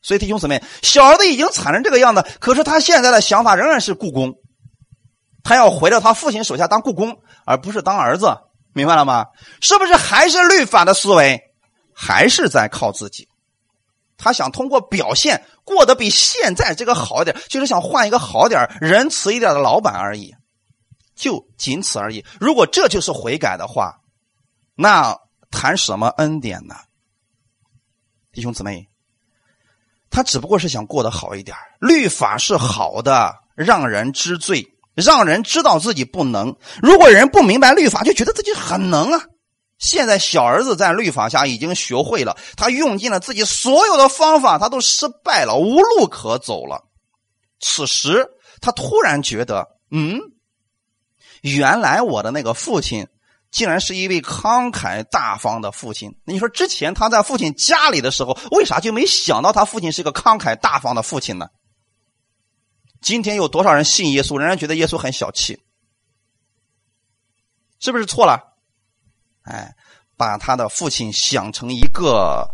所以弟兄姊妹，小儿子已经惨成这个样子，可是他现在的想法仍然是故宫，他要回到他父亲手下当故宫，而不是当儿子，明白了吗？是不是还是律法的思维，还是在靠自己？他想通过表现过得比现在这个好一点，就是想换一个好点仁慈一点的老板而已，就仅此而已。如果这就是悔改的话。那谈什么恩典呢，弟兄姊妹？他只不过是想过得好一点。律法是好的，让人知罪，让人知道自己不能。如果人不明白律法，就觉得自己很能啊。现在小儿子在律法下已经学会了，他用尽了自己所有的方法，他都失败了，无路可走了。此时他突然觉得，嗯，原来我的那个父亲。竟然是一位慷慨大方的父亲。你说之前他在父亲家里的时候，为啥就没想到他父亲是一个慷慨大方的父亲呢？今天有多少人信耶稣，仍然觉得耶稣很小气，是不是错了？哎，把他的父亲想成一个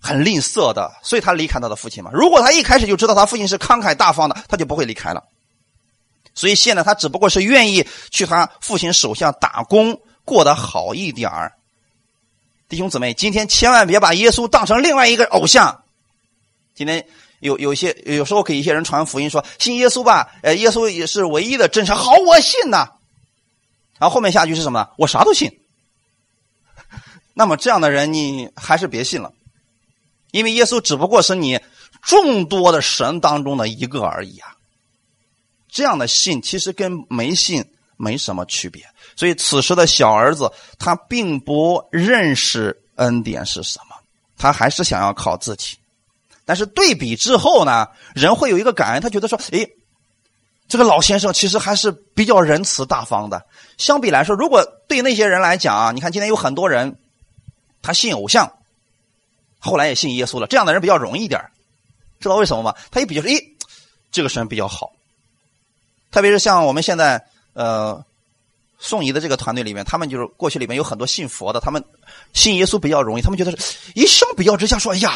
很吝啬的，所以他离开他的父亲嘛。如果他一开始就知道他父亲是慷慨大方的，他就不会离开了。所以现在他只不过是愿意去他父亲手下打工，过得好一点儿。弟兄姊妹，今天千万别把耶稣当成另外一个偶像。今天有有些有时候给一些人传福音说信耶稣吧，呃，耶稣也是唯一的真神，好，我信呐。然后后面下句是什么？我啥都信。那么这样的人你还是别信了，因为耶稣只不过是你众多的神当中的一个而已啊。这样的信其实跟没信没什么区别，所以此时的小儿子他并不认识恩典是什么，他还是想要靠自己。但是对比之后呢，人会有一个感恩，他觉得说：“哎，这个老先生其实还是比较仁慈大方的。”相比来说，如果对那些人来讲啊，你看今天有很多人他信偶像，后来也信耶稣了，这样的人比较容易点知道为什么吗？他一比较说：“哎，这个神比较好。”特别是像我们现在呃宋仪的这个团队里面，他们就是过去里面有很多信佛的，他们信耶稣比较容易，他们觉得是一相比较之下说，哎呀，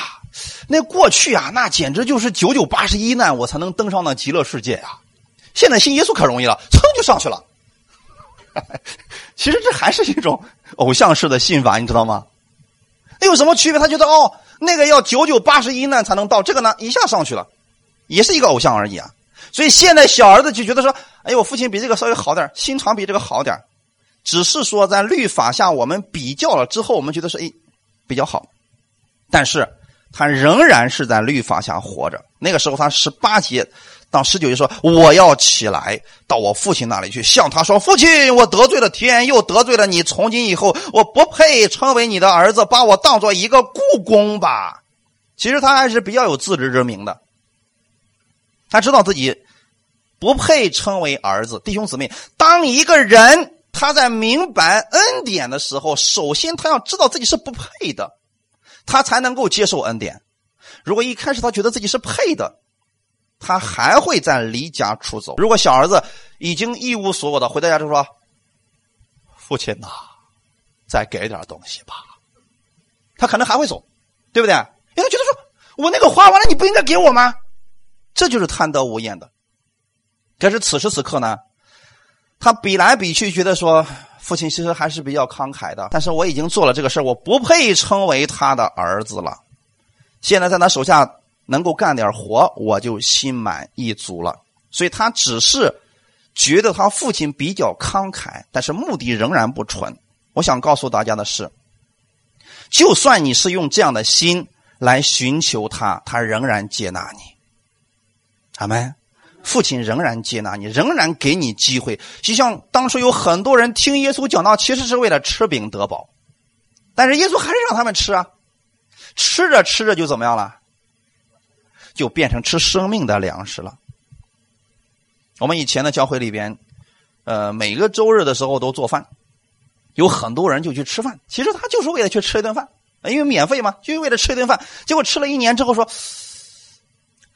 那过去啊，那简直就是九九八十一难，我才能登上那极乐世界啊。现在信耶稣可容易了，噌就上去了。其实这还是一种偶像式的信法，你知道吗？那有什么区别？他觉得哦，那个要九九八十一难才能到，这个呢一下上去了，也是一个偶像而已啊。所以现在小儿子就觉得说：“哎，我父亲比这个稍微好点心肠比这个好点只是说在律法下我们比较了之后，我们觉得是，哎，比较好。但是他仍然是在律法下活着。那个时候他十八节到十九节说：我要起来到我父亲那里去，向他说：父亲，我得罪了天，又得罪了你。从今以后，我不配称为你的儿子，把我当做一个故宫吧。其实他还是比较有自知之明的。”他知道自己不配称为儿子，弟兄姊妹。当一个人他在明白恩典的时候，首先他要知道自己是不配的，他才能够接受恩典。如果一开始他觉得自己是配的，他还会再离家出走。如果小儿子已经一无所有的回到家就说：“父亲呐，再给点东西吧。”他可能还会走，对不对？因为他觉得说：“我那个花完了，你不应该给我吗？”这就是贪得无厌的。可是此时此刻呢，他比来比去，觉得说父亲其实还是比较慷慨的。但是我已经做了这个事我不配称为他的儿子了。现在在他手下能够干点活，我就心满意足了。所以他只是觉得他父亲比较慷慨，但是目的仍然不纯。我想告诉大家的是，就算你是用这样的心来寻求他，他仍然接纳你。阿门，父亲仍然接纳你，仍然给你机会。就像当初有很多人听耶稣讲道，其实是为了吃饼得饱，但是耶稣还是让他们吃啊。吃着吃着就怎么样了？就变成吃生命的粮食了。我们以前的教会里边，呃，每个周日的时候都做饭，有很多人就去吃饭。其实他就是为了去吃一顿饭，因为免费嘛，就为了吃一顿饭。结果吃了一年之后说。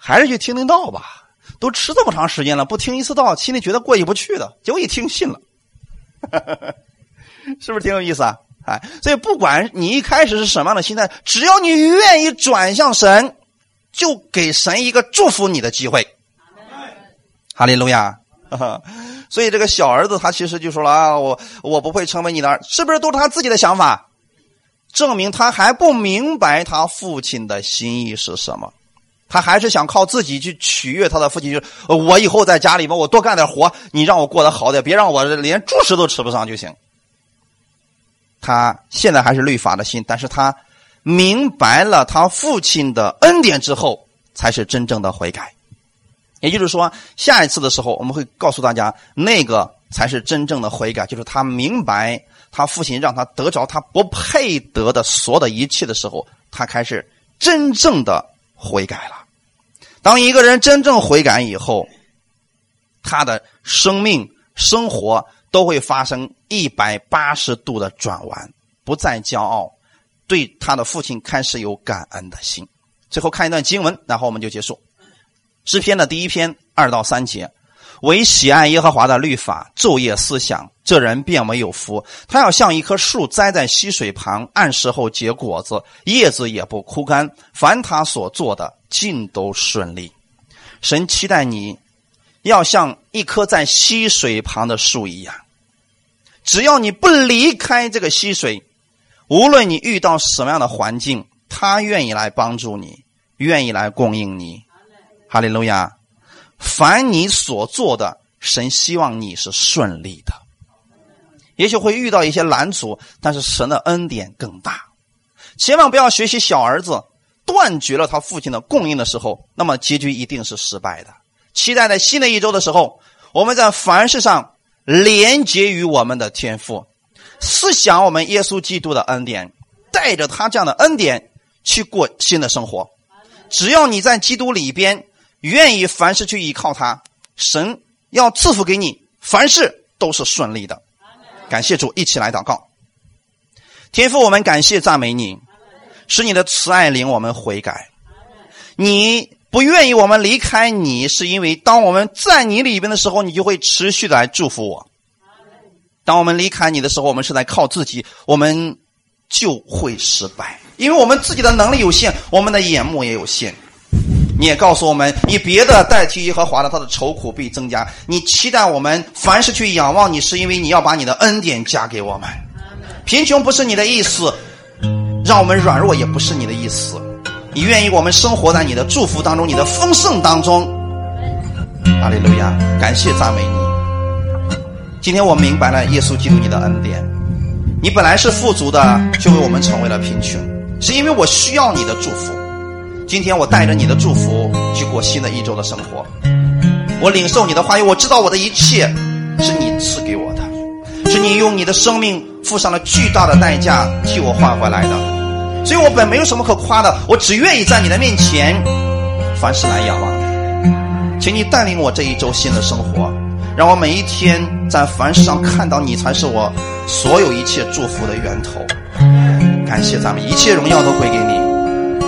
还是去听听道吧，都吃这么长时间了，不听一次道，心里觉得过意不去的。结果一听信了，是不是挺有意思啊？哎，所以不管你一开始是什么样的心态，只要你愿意转向神，就给神一个祝福你的机会。哈利路亚！所以这个小儿子他其实就说了啊，我我不会成为你的儿，是不是都是他自己的想法？证明他还不明白他父亲的心意是什么。他还是想靠自己去取悦他的父亲，就是我以后在家里面我多干点活，你让我过得好点，别让我连猪食都吃不上就行。他现在还是律法的心，但是他明白了他父亲的恩典之后，才是真正的悔改。也就是说，下一次的时候，我们会告诉大家，那个才是真正的悔改，就是他明白他父亲让他得着他不配得的所有的一切的时候，他开始真正的悔改了。当一个人真正悔改以后，他的生命、生活都会发生一百八十度的转弯，不再骄傲，对他的父亲开始有感恩的心。最后看一段经文，然后我们就结束。诗篇的第一篇二到三节，唯喜爱耶和华的律法，昼夜思想，这人便为有福。他要像一棵树栽在溪水旁，按时候结果子，叶子也不枯干。凡他所做的，尽都顺利。神期待你，要像一棵在溪水旁的树一样。只要你不离开这个溪水，无论你遇到什么样的环境，他愿意来帮助你，愿意来供应你。哈利路亚！凡你所做的，神希望你是顺利的。也许会遇到一些拦阻，但是神的恩典更大。千万不要学习小儿子，断绝了他父亲的供应的时候，那么结局一定是失败的。期待在新的一周的时候，我们在凡事上连接于我们的天赋，思想我们耶稣基督的恩典，带着他这样的恩典去过新的生活。只要你在基督里边。愿意凡事去依靠他，神要赐福给你，凡事都是顺利的。感谢主，一起来祷告。天父，我们感谢赞美你，使你的慈爱领我们悔改。你不愿意我们离开你，是因为当我们在你里边的时候，你就会持续的来祝福我。当我们离开你的时候，我们是在靠自己，我们就会失败，因为我们自己的能力有限，我们的眼目也有限。你也告诉我们，以别的代替耶和华的，他的愁苦必增加。你期待我们凡是去仰望你，是因为你要把你的恩典加给我们。贫穷不是你的意思，让我们软弱也不是你的意思。你愿意我们生活在你的祝福当中，你的丰盛当中。阿利路亚，感谢赞美你。今天我明白了耶稣基督你的恩典。你本来是富足的，就为我们成为了贫穷，是因为我需要你的祝福。今天我带着你的祝福去过新的一周的生活，我领受你的话语，我知道我的一切是你赐给我的，是你用你的生命付上了巨大的代价替我换回来的，所以我本没有什么可夸的，我只愿意在你的面前凡事来仰望。你，请你带领我这一周新的生活，让我每一天在凡事上看到你才是我所有一切祝福的源头，感谢咱们一切荣耀都归给你。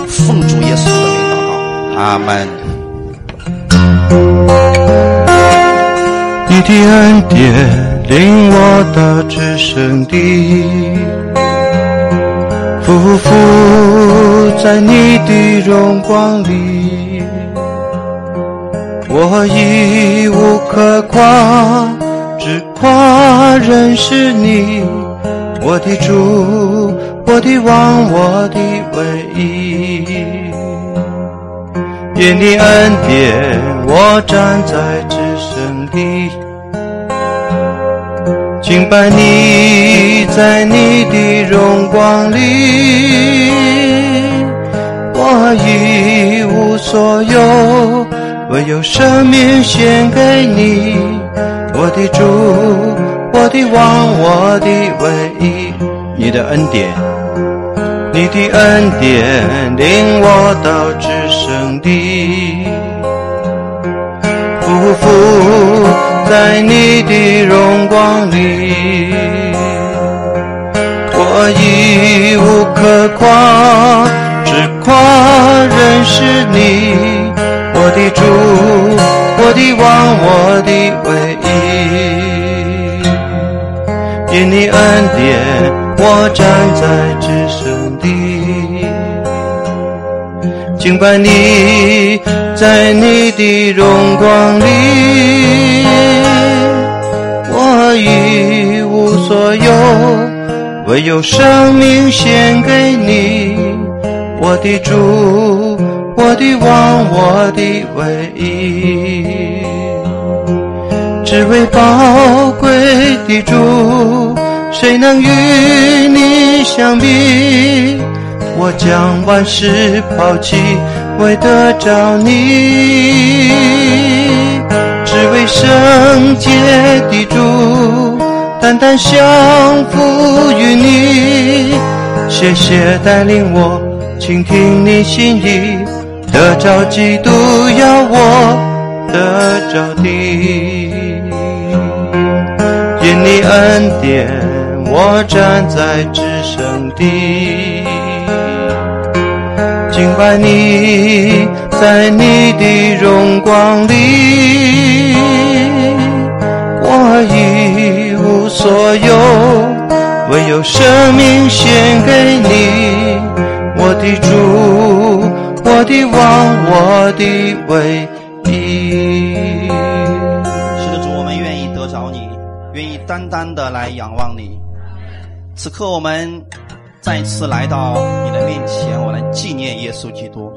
奉主耶稣的名祷告，阿门。你的恩典令我到至圣地，匍匐在你的荣光里，我已无可夸，只夸认识你，我的主。我的王，我的唯一，因你恩典，我站在至圣地，敬拜你在你的荣光里，我一无所有，唯有生命献给你，我的主，我的王，我的唯一，你的恩典。你的恩典领我到至圣地，匍匐在你的荣光里，我已无可夸，只夸认识你，我的主，我的王，我的唯一，因你恩典。我站在至圣地，敬拜你，在你的荣光里，我一无所有，唯有生命献给你，我的主，我的王，我的唯一，只为宝贵的主。谁能与你相比？我将万事抛弃，为得着你，只为圣洁的主，单单降服于你。谢谢带领我倾听你心意，得着基督要我得着的，因你恩典，我站在至圣地。敬拜你，在你的荣光里，我一无所有，唯有生命献给你，我的主，我的王，我的唯一。是的，主，我们愿意得着你，愿意单单的来仰望你。此刻我们再次来到你的面前，我来纪念耶稣基督。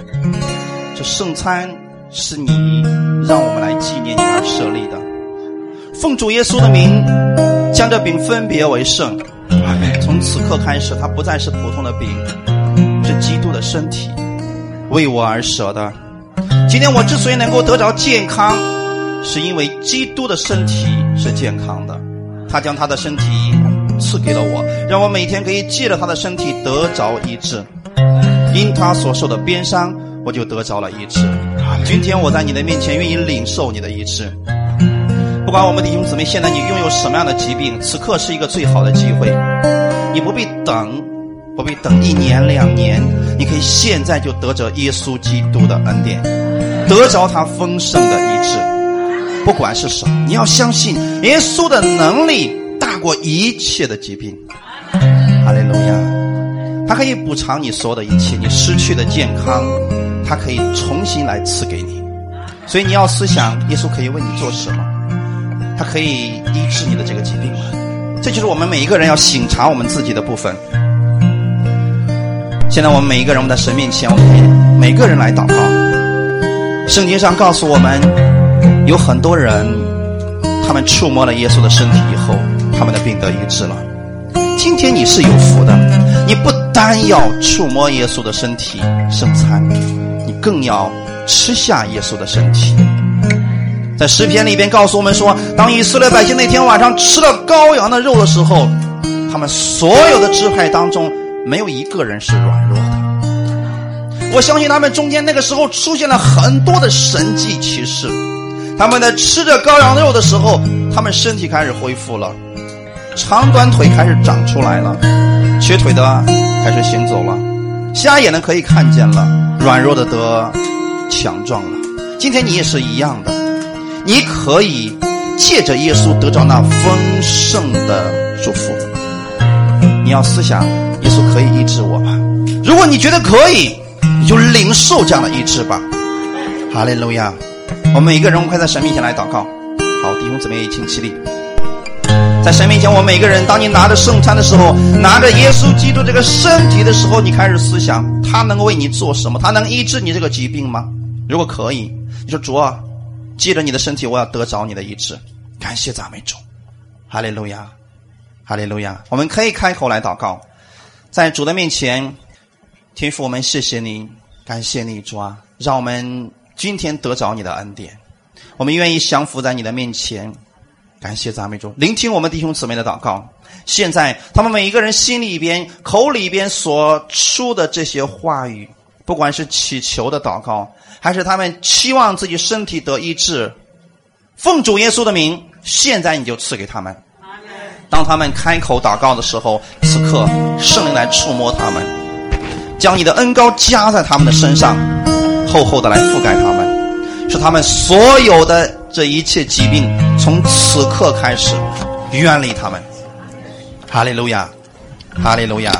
这圣餐是你让我们来纪念你而设立的。奉主耶稣的名，将这饼分别为圣。从此刻开始，它不再是普通的饼，是基督的身体，为我而舍的。今天我之所以能够得着健康，是因为基督的身体是健康的，他将他的身体赐给了我，让我每天可以借着他的身体得着医治。因他所受的鞭伤，我就得着了医治。今天我在你的面前，愿意领受你的医治。不管我们弟兄姊妹现在你拥有什么样的疾病，此刻是一个最好的机会，你不必等，不必等一年两年，你可以现在就得着耶稣基督的恩典，得着他丰盛的医治。不管是什么，你要相信耶稣的能力过一切的疾病。哈利路亚，他可以补偿你所有的一切，你失去的健康，他可以重新来赐给你。所以你要思想，耶稣可以为你做什么？他可以医治你的这个疾病吗？这就是我们每一个人要省察我们自己的部分。现在我们每一个人，我们在神面前，我们每个人来祷告。圣经上告诉我们，有很多人，他们触摸了耶稣的身体以后，他们的病得医治了。今天你是有福的，你不单要触摸耶稣的身体圣餐，你更要吃下耶稣的身体。在诗篇里边告诉我们说，当以色列百姓那天晚上吃了羔羊的肉的时候，他们所有的支派当中没有一个人是软弱的。我相信他们中间那个时候出现了很多的神迹奇事。他们在吃着羔羊肉的时候，他们身体开始恢复了，长短腿开始长出来了，瘸腿的开始行走了，瞎眼的可以看见了，软弱的得强壮了。今天你也是一样的。你可以借着耶稣得着那丰盛的祝福。你要思想，耶稣可以医治我吗？如果你觉得可以，你就领受这样的医治吧。哈利路亚！我们每一个人，快在神面前来祷告。好，弟兄姊妹，请起立。在神面前，我们每个人，当你拿着圣餐的时候，拿着耶稣基督这个身体的时候，你开始思想，他能为你做什么？他能医治你这个疾病吗？如果可以，你说主啊。借着你的身体，我要得着你的医治。感谢赞美主，哈利路亚，哈利路亚。我们可以开口来祷告，在主的面前，天父，我们谢谢你，感谢你主啊，让我们今天得着你的恩典。我们愿意降服在你的面前，感谢赞美主，聆听我们弟兄姊妹的祷告。现在他们每一个人心里边、口里边所出的这些话语，不管是祈求的祷告。还是他们期望自己身体得医治，奉主耶稣的名，现在你就赐给他们。当他们开口祷告的时候，此刻圣灵来触摸他们，将你的恩膏加在他们的身上，厚厚的来覆盖他们，使他们所有的这一切疾病从此刻开始远离他们。哈利路亚，哈利路亚。